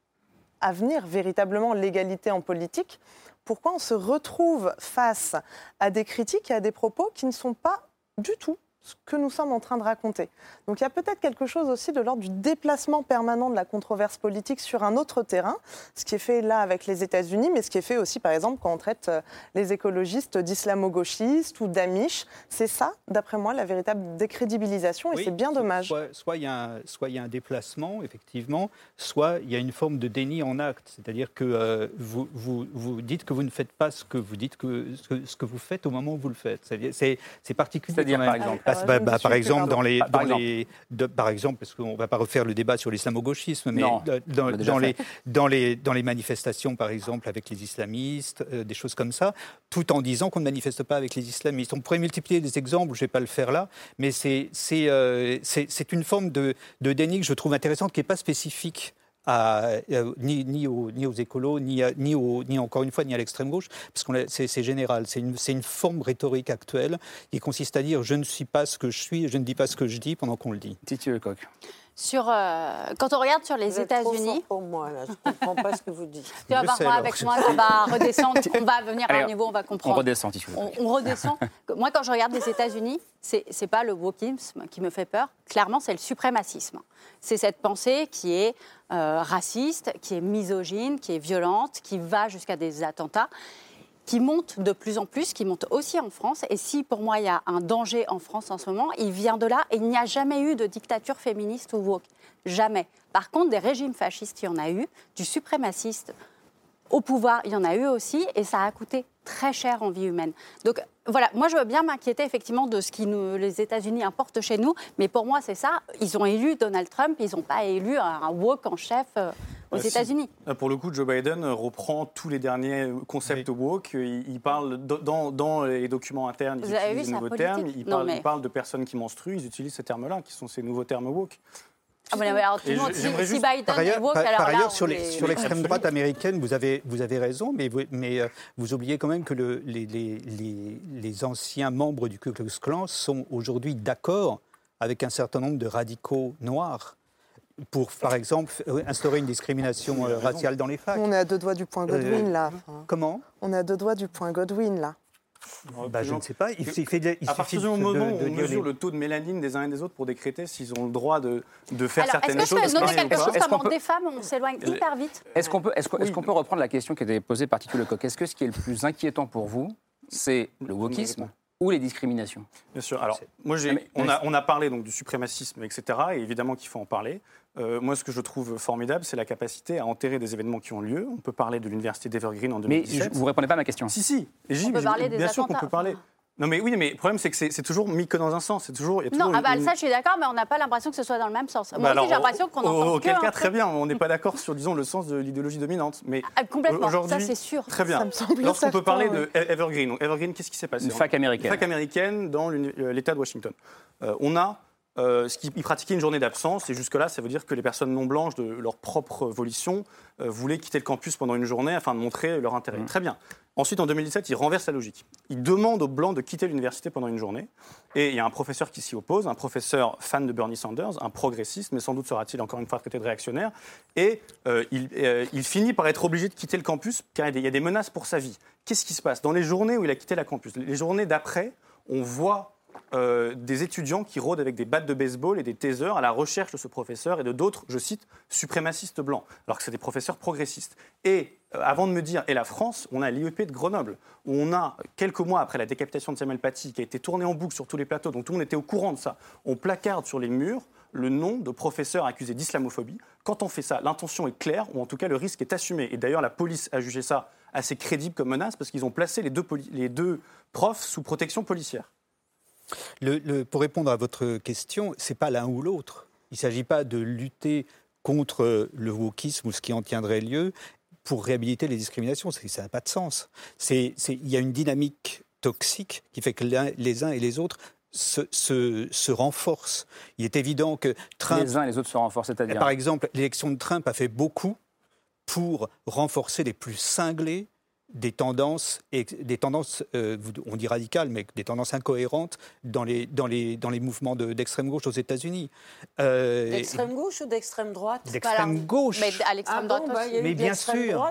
à venir véritablement l'égalité en politique, pourquoi on se retrouve face à des critiques et à des propos qui ne sont pas du tout ce que nous sommes en train de raconter. Donc il y a peut-être quelque chose aussi de l'ordre du déplacement permanent de la controverse politique sur un autre terrain, ce qui est fait là avec les États-Unis, mais ce qui est fait aussi par exemple quand on traite euh, les écologistes d'islamo-gauchistes ou d'amish. C'est ça, d'après moi, la véritable décrédibilisation et c'est bien dommage. Soit il y, a un déplacement, effectivement, soit il y a une forme de déni en acte, c'est-à-dire que euh, vous, vous, vous, dites que vous ne faites pas ce que vous dites que ce que, vous faites au moment où vous le faites. C'est particulier. C'est-à-dire par exemple bah, bah, par exemple, dans les, dans les par exemple, parce qu'on ne va pas refaire le débat sur l'islamo-gauchisme, mais dans, dans, les, dans, les, dans les manifestations, par exemple, avec les islamistes, euh, des choses comme ça, tout en disant qu'on ne manifeste pas avec les islamistes. On pourrait multiplier des exemples, je ne vais pas le faire là, mais c'est euh, une forme de, de déni que je trouve intéressante, qui n'est pas spécifique euh, ni, aux, écolos, ni, encore une fois, ni à l'extrême gauche, parce que c'est général. C'est une, forme rhétorique actuelle qui consiste à dire je ne suis pas ce que je suis, je ne dis pas ce que je dis pendant qu'on le dit. Sur, euh, quand on regarde sur les États-Unis. pour moi, là. Je ne comprends pas ce que vous dites. Tu vas voir, moi, avec moi, on va redescendre, on va venir à un niveau, on va comprendre. On redescend, on, on redescend. moi, quand je regarde les États-Unis, ce n'est pas le wokisme qui me fait peur. Clairement, c'est le suprémacisme. C'est cette pensée qui est euh, raciste, qui est misogyne, qui est violente, qui va jusqu'à des attentats qui monte de plus en plus, qui monte aussi en France. Et si pour moi il y a un danger en France en ce moment, il vient de là. Et il n'y a jamais eu de dictature féministe ou woke. Jamais. Par contre, des régimes fascistes, il y en a eu, du suprémaciste au pouvoir, il y en a eu aussi, et ça a coûté très cher en vie humaine. Donc voilà, moi je veux bien m'inquiéter effectivement de ce qui nous, les États-Unis importent chez nous, mais pour moi c'est ça. Ils ont élu Donald Trump, ils n'ont pas élu un woke en chef. Euh, aux bah, États-Unis. Euh, pour le coup, Joe Biden reprend tous les derniers concepts woke. Il, parle dans, dans, les documents internes, ils utilisent des nouveaux termes. Il parle, de personnes qui menstruent, ils utilisent ces termes-là, qui sont ces nouveaux termes woke. Ah alors, tout le monde, si, Biden par ailleurs, woke, par, ailleurs sur l'extrême droite américaine, vous avez, vous avez raison, mais vous, mais, euh, vous oubliez quand même que le, les, les, les, les, anciens membres du Ku Klux Klan sont aujourd'hui d'accord avec un certain nombre de radicaux noirs pour, par exemple, instaurer une discrimination euh, raciale dans les facs. On est à deux doigts du point Godwin, là. Euh, comment? On est à deux doigts du point Godwin, là. Bah, je ne sais pas. Il, suffit de, il à partir du moment où on mesure le taux de mélanine des uns et des autres pour décréter s'ils ont le droit de, de faire certaines choses. Est-ce que je peux quelque chose comme peut... des femmes, on s'éloigne hyper vite Est-ce qu'on peut, est -ce qu'on peut reprendre la question qui était posée par Tito Lecoq Est-ce que ce qui est le plus inquiétant pour vous, c'est le wokisme ou les discriminations? Bien sûr. Alors, moi, on, a, on, a, parlé donc, du suprémacisme, etc. Et évidemment qu'il faut en parler. Euh, moi, ce que je trouve formidable, c'est la capacité à enterrer des événements qui ont lieu. On peut parler de l'université d'Evergreen en 2017. Mais vous ne répondez pas à ma question. Si, si. on peut parler des bien sûr qu'on peut parler. Non, mais oui, mais le problème, c'est que c'est toujours mis que dans un sens. C'est toujours, non, ah bah, ça, je suis d'accord, mais on n'a pas l'impression que ce soit dans le même sens. Moi bah aussi, j'ai l'impression qu'on entend Auquel cas, très bien. On n'est pas d'accord sur, disons, le sens de l'idéologie dominante. Mais ah, complètement, ça, c'est sûr. Très bien. Lorsqu'on peut parler de Evergreen, Evergreen, qu'est-ce qui s'est passé Une fac américaine. Une fac américaine dans euh, l'État de Washington. Euh, on a euh, ce qui, ils pratiquaient une journée d'absence, et jusque-là, ça veut dire que les personnes non blanches, de leur propre volition, euh, voulaient quitter le campus pendant une journée afin de montrer leur intérêt. Mmh. Très bien. Ensuite, en 2017, ils renversent la logique. Ils demandent aux blancs de quitter l'université pendant une journée, et il y a un professeur qui s'y oppose, un professeur fan de Bernie Sanders, un progressiste, mais sans doute sera-t-il encore une fois traité de réactionnaire, et euh, il, il, finit par être obligé de quitter le campus car il y a des menaces pour sa vie. Qu'est-ce qui se passe? Dans les journées où il a quitté la campus, les journées d'après, on voit euh, des étudiants qui rôdent avec des battes de baseball et des tasers à la recherche de ce professeur et de d'autres, je cite, suprémacistes blancs, alors que c'est des professeurs progressistes. Et euh, avant de me dire, et la France, on a l'IEP de Grenoble, où on a, quelques mois après la décapitation de Samuel Paty, qui a été tourné en boucle sur tous les plateaux, donc tout le monde était au courant de ça, on placarde sur les murs le nom de professeurs accusés d'islamophobie. Quand on fait ça, l'intention est claire, ou en tout cas le risque est assumé. Et d'ailleurs, la police a jugé ça assez crédible comme menace, parce qu'ils ont placé les deux profs sous protection policière. Le, pour répondre à votre question, c'est pas l'un ou l'autre. Il ne s'agit pas de lutter contre le wokisme ou ce qui en tiendrait lieu pour réhabiliter les discriminations. Ça n'a pas de sens. il y a une dynamique toxique qui fait que les uns et les autres se, se, renforcent. Il est évident que Trump... Les uns et les autres se renforcent, c'est-à-dire Par exemple, l'élection de Trump a fait beaucoup pour renforcer les plus cinglés des tendances, des tendances euh, on dit radicales, mais des tendances incohérentes dans les, dans les, dans les mouvements d'extrême gauche aux États-Unis. Euh, d'extrême gauche ou d'extrême droite? D'extrême gauche. Mais à l'extrême droite ah aussi. mais bien sûr.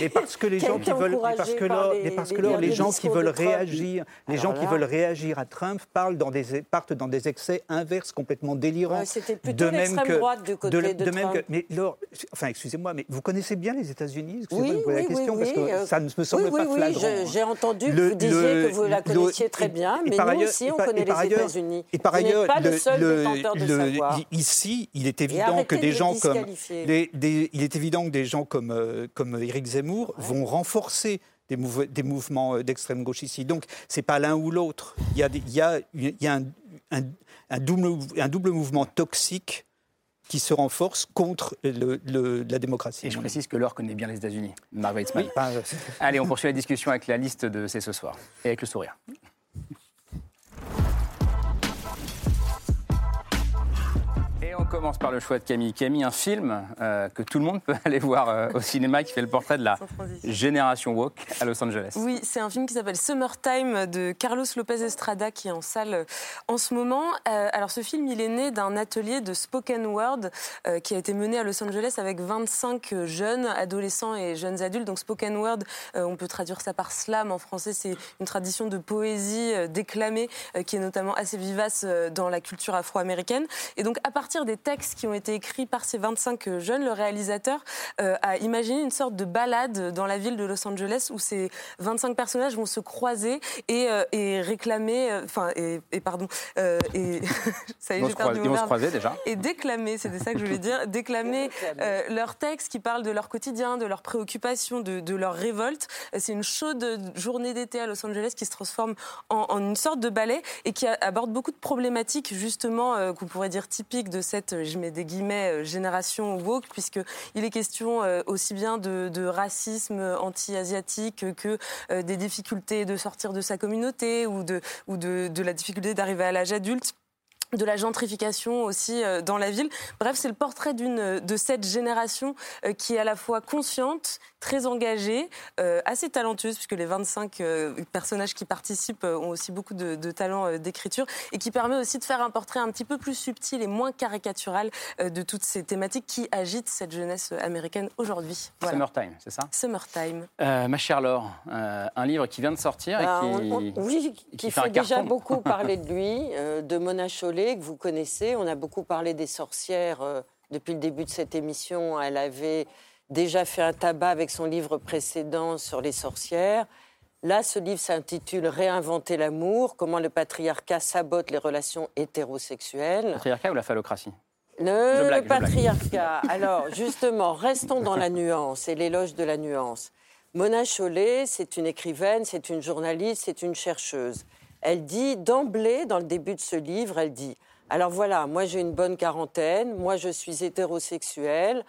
Et parce que les gens qui veulent, parce que là, les, parce que les gens qui veulent réagir, les gens qui veulent réagir à Trump parlent dans des, partent dans des excès inverses complètement délirants. C'était plutôt l'extrême droite du côté de, de, de même Trump. Que, mais enfin, excusez-moi, mais vous connaissez bien les États-Unis? Excusez-moi de poser la question parce que ça ne me semble pas flagrant. Oui, j'ai entendu que vous disiez que vous la connaissiez très bien, mais nous aussi, on connaît les États-Unis. Et par ailleurs, pas le, seul détenteur de savoir. Ici, il est évident que des gens comme il est évident que des gens comme euh, comme Éric Zemmour vont renforcer des, des mouvements euh, d'extrême gauche ici. Donc, c'est pas l'un ou l'autre. Il y a, il y a, il y a un, un, un, double, un double mouvement toxique qui se renforce contre la démocratie. Et je précise que Laure connaît bien les États-Unis, Margaret Smith. Allez, on poursuit la discussion avec la liste de C'est ce soir et avec le sourire. Commence par le choix de Camille. Camille, un film euh, que tout le monde peut aller voir euh, au cinéma qui fait le portrait de la génération woke à Los Angeles. Oui, c'est un film qui s'appelle Summertime de Carlos Lopez Estrada qui est en salle euh, en ce moment. alors ce film, il est né d'un atelier de spoken word qui a été mené à Los Angeles avec 25 jeunes adolescents et jeunes adultes. Donc spoken word, on peut traduire ça par slam en français. C'est une tradition de poésie déclamée qui est notamment assez vivace dans la culture afro-américaine. Et donc à partir des textes qui ont été écrits par ces 25 jeunes, le réalisateur euh, a imaginé une sorte de balade dans la ville de Los Angeles où ces 25 personnages vont se croiser et, euh, et réclamer, euh, enfin, et, pardon, et ça y est, j'ai perdu mon verbe. déjà. Et déclamer, c'était ça que je voulais dire, déclamer leurs textes qui parlent de leur quotidien, de leurs préoccupations, de, de leur révolte. C'est une chaude journée d'été à Los Angeles qui se transforme en, en, une sorte de ballet et qui aborde beaucoup de problématiques justement qu'on pourrait dire typiques de cette, je mets des guillemets, euh, génération woke, puisqu'il est question euh, aussi bien de, racisme anti-asiatique que euh, des difficultés de sortir de sa communauté ou de la difficulté d'arriver à l'âge adulte de la gentrification aussi dans la ville. Bref, c'est le portrait d'une de cette génération qui est à la fois consciente, très engagée, euh, assez talentueuse, puisque les 25 euh, personnages qui participent euh, ont aussi beaucoup de, talent d'écriture, et qui permet aussi de faire un portrait un petit peu plus subtil et moins caricatural de toutes ces thématiques qui agitent cette jeunesse américaine aujourd'hui. Summertime, c'est ça? Summertime. ma chère Laure, un livre qui vient de sortir et bah, qui, oui, qui, fait, déjà beaucoup parler de lui, de Mona Chollet, que vous connaissez. On a beaucoup parlé des sorcières depuis le début de cette émission. Elle avait déjà fait un tabac avec son livre précédent sur les sorcières. Là, ce livre s'intitule Réinventer l'amour, comment le patriarcat sabote les relations hétérosexuelles. Le patriarcat ou la phallocratie? Le, patriarcat. Alors, justement, restons dans la nuance et l'éloge de la nuance. Mona Chollet, c'est une écrivaine, c'est une journaliste, c'est une chercheuse. Elle dit d'emblée, dans le début de ce livre, elle dit Alors voilà, moi j'ai une bonne quarantaine, moi je suis hétérosexuelle,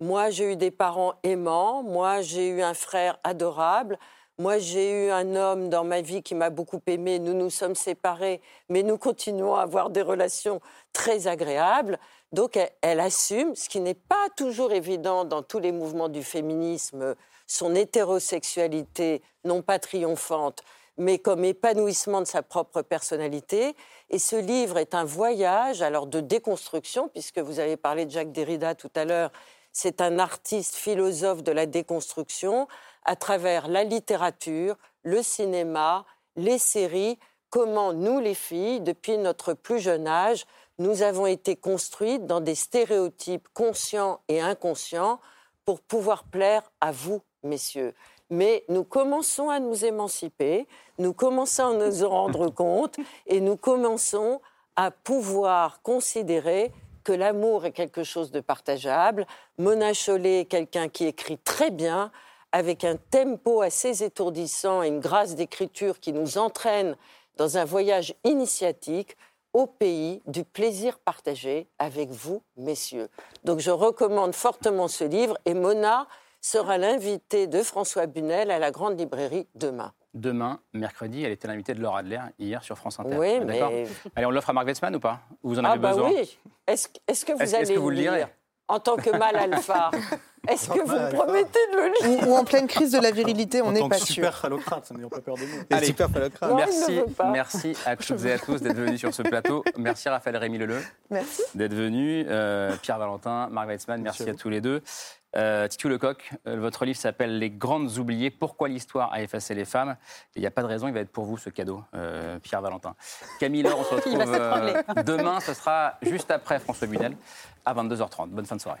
moi j'ai eu des parents aimants, moi j'ai eu un frère adorable, moi, j'ai eu un homme dans ma vie qui m'a beaucoup aimé. Nous nous sommes séparés, mais nous continuons à avoir des relations très agréables. Donc, elle, assume, ce qui n'est pas toujours évident dans tous les mouvements du féminisme, son hétérosexualité, non pas triomphante, mais comme épanouissement de sa propre personnalité. Et ce livre est un voyage alors de déconstruction, puisque vous avez parlé de Jacques Derrida tout à l'heure. C'est un artiste philosophe de la déconstruction à travers la littérature, le cinéma, les séries, comment nous, les filles, depuis notre plus jeune âge, nous avons été construites dans des stéréotypes conscients et inconscients pour pouvoir plaire à vous, messieurs. Mais nous commençons à nous émanciper, nous commençons à nous en rendre compte et nous commençons à pouvoir considérer que l'amour est quelque chose de partageable. Mona Chollet est quelqu'un qui écrit très bien, avec un tempo assez étourdissant et une grâce d'écriture qui nous entraîne dans un voyage initiatique au pays du plaisir partagé avec vous, messieurs. Donc je recommande fortement ce livre et Mona sera l'invitée de François Bunel à la Grande Librairie demain. Demain, mercredi, elle était l'invitée de Laura Adler hier sur France Inter. Oui, mais... Allez, on l'offre à Marc Wetzmann ou pas? Vous en ah avez bah besoin? oui. Est-ce que vous allez que vous le lirez? en tant que mâle alpha? Est-ce que vous me promettez de le lire? Ou en pleine crise de la virilité, on n'est pas sûr. super phallocrate, ça n'a pas peur des mots. Allez, super phallocrate. Merci, merci à toutes et à tous d'être venus sur ce plateau. Merci Raphaël Rémy Leleu. Merci. D'être venu. Euh, Pierre Valentin, Marc Weitzmann, merci, à, tous les deux. Euh, Titu Lecoq, euh, votre livre s'appelle Les grandes oubliées, pourquoi l'histoire a effacé les femmes? Il n'y a pas de raison, il va être pour vous ce cadeau, euh, Pierre Valentin. Camille Laure, on se retrouve euh, demain, ce sera juste après François Bunel, à 22h30. Bonne fin de soirée.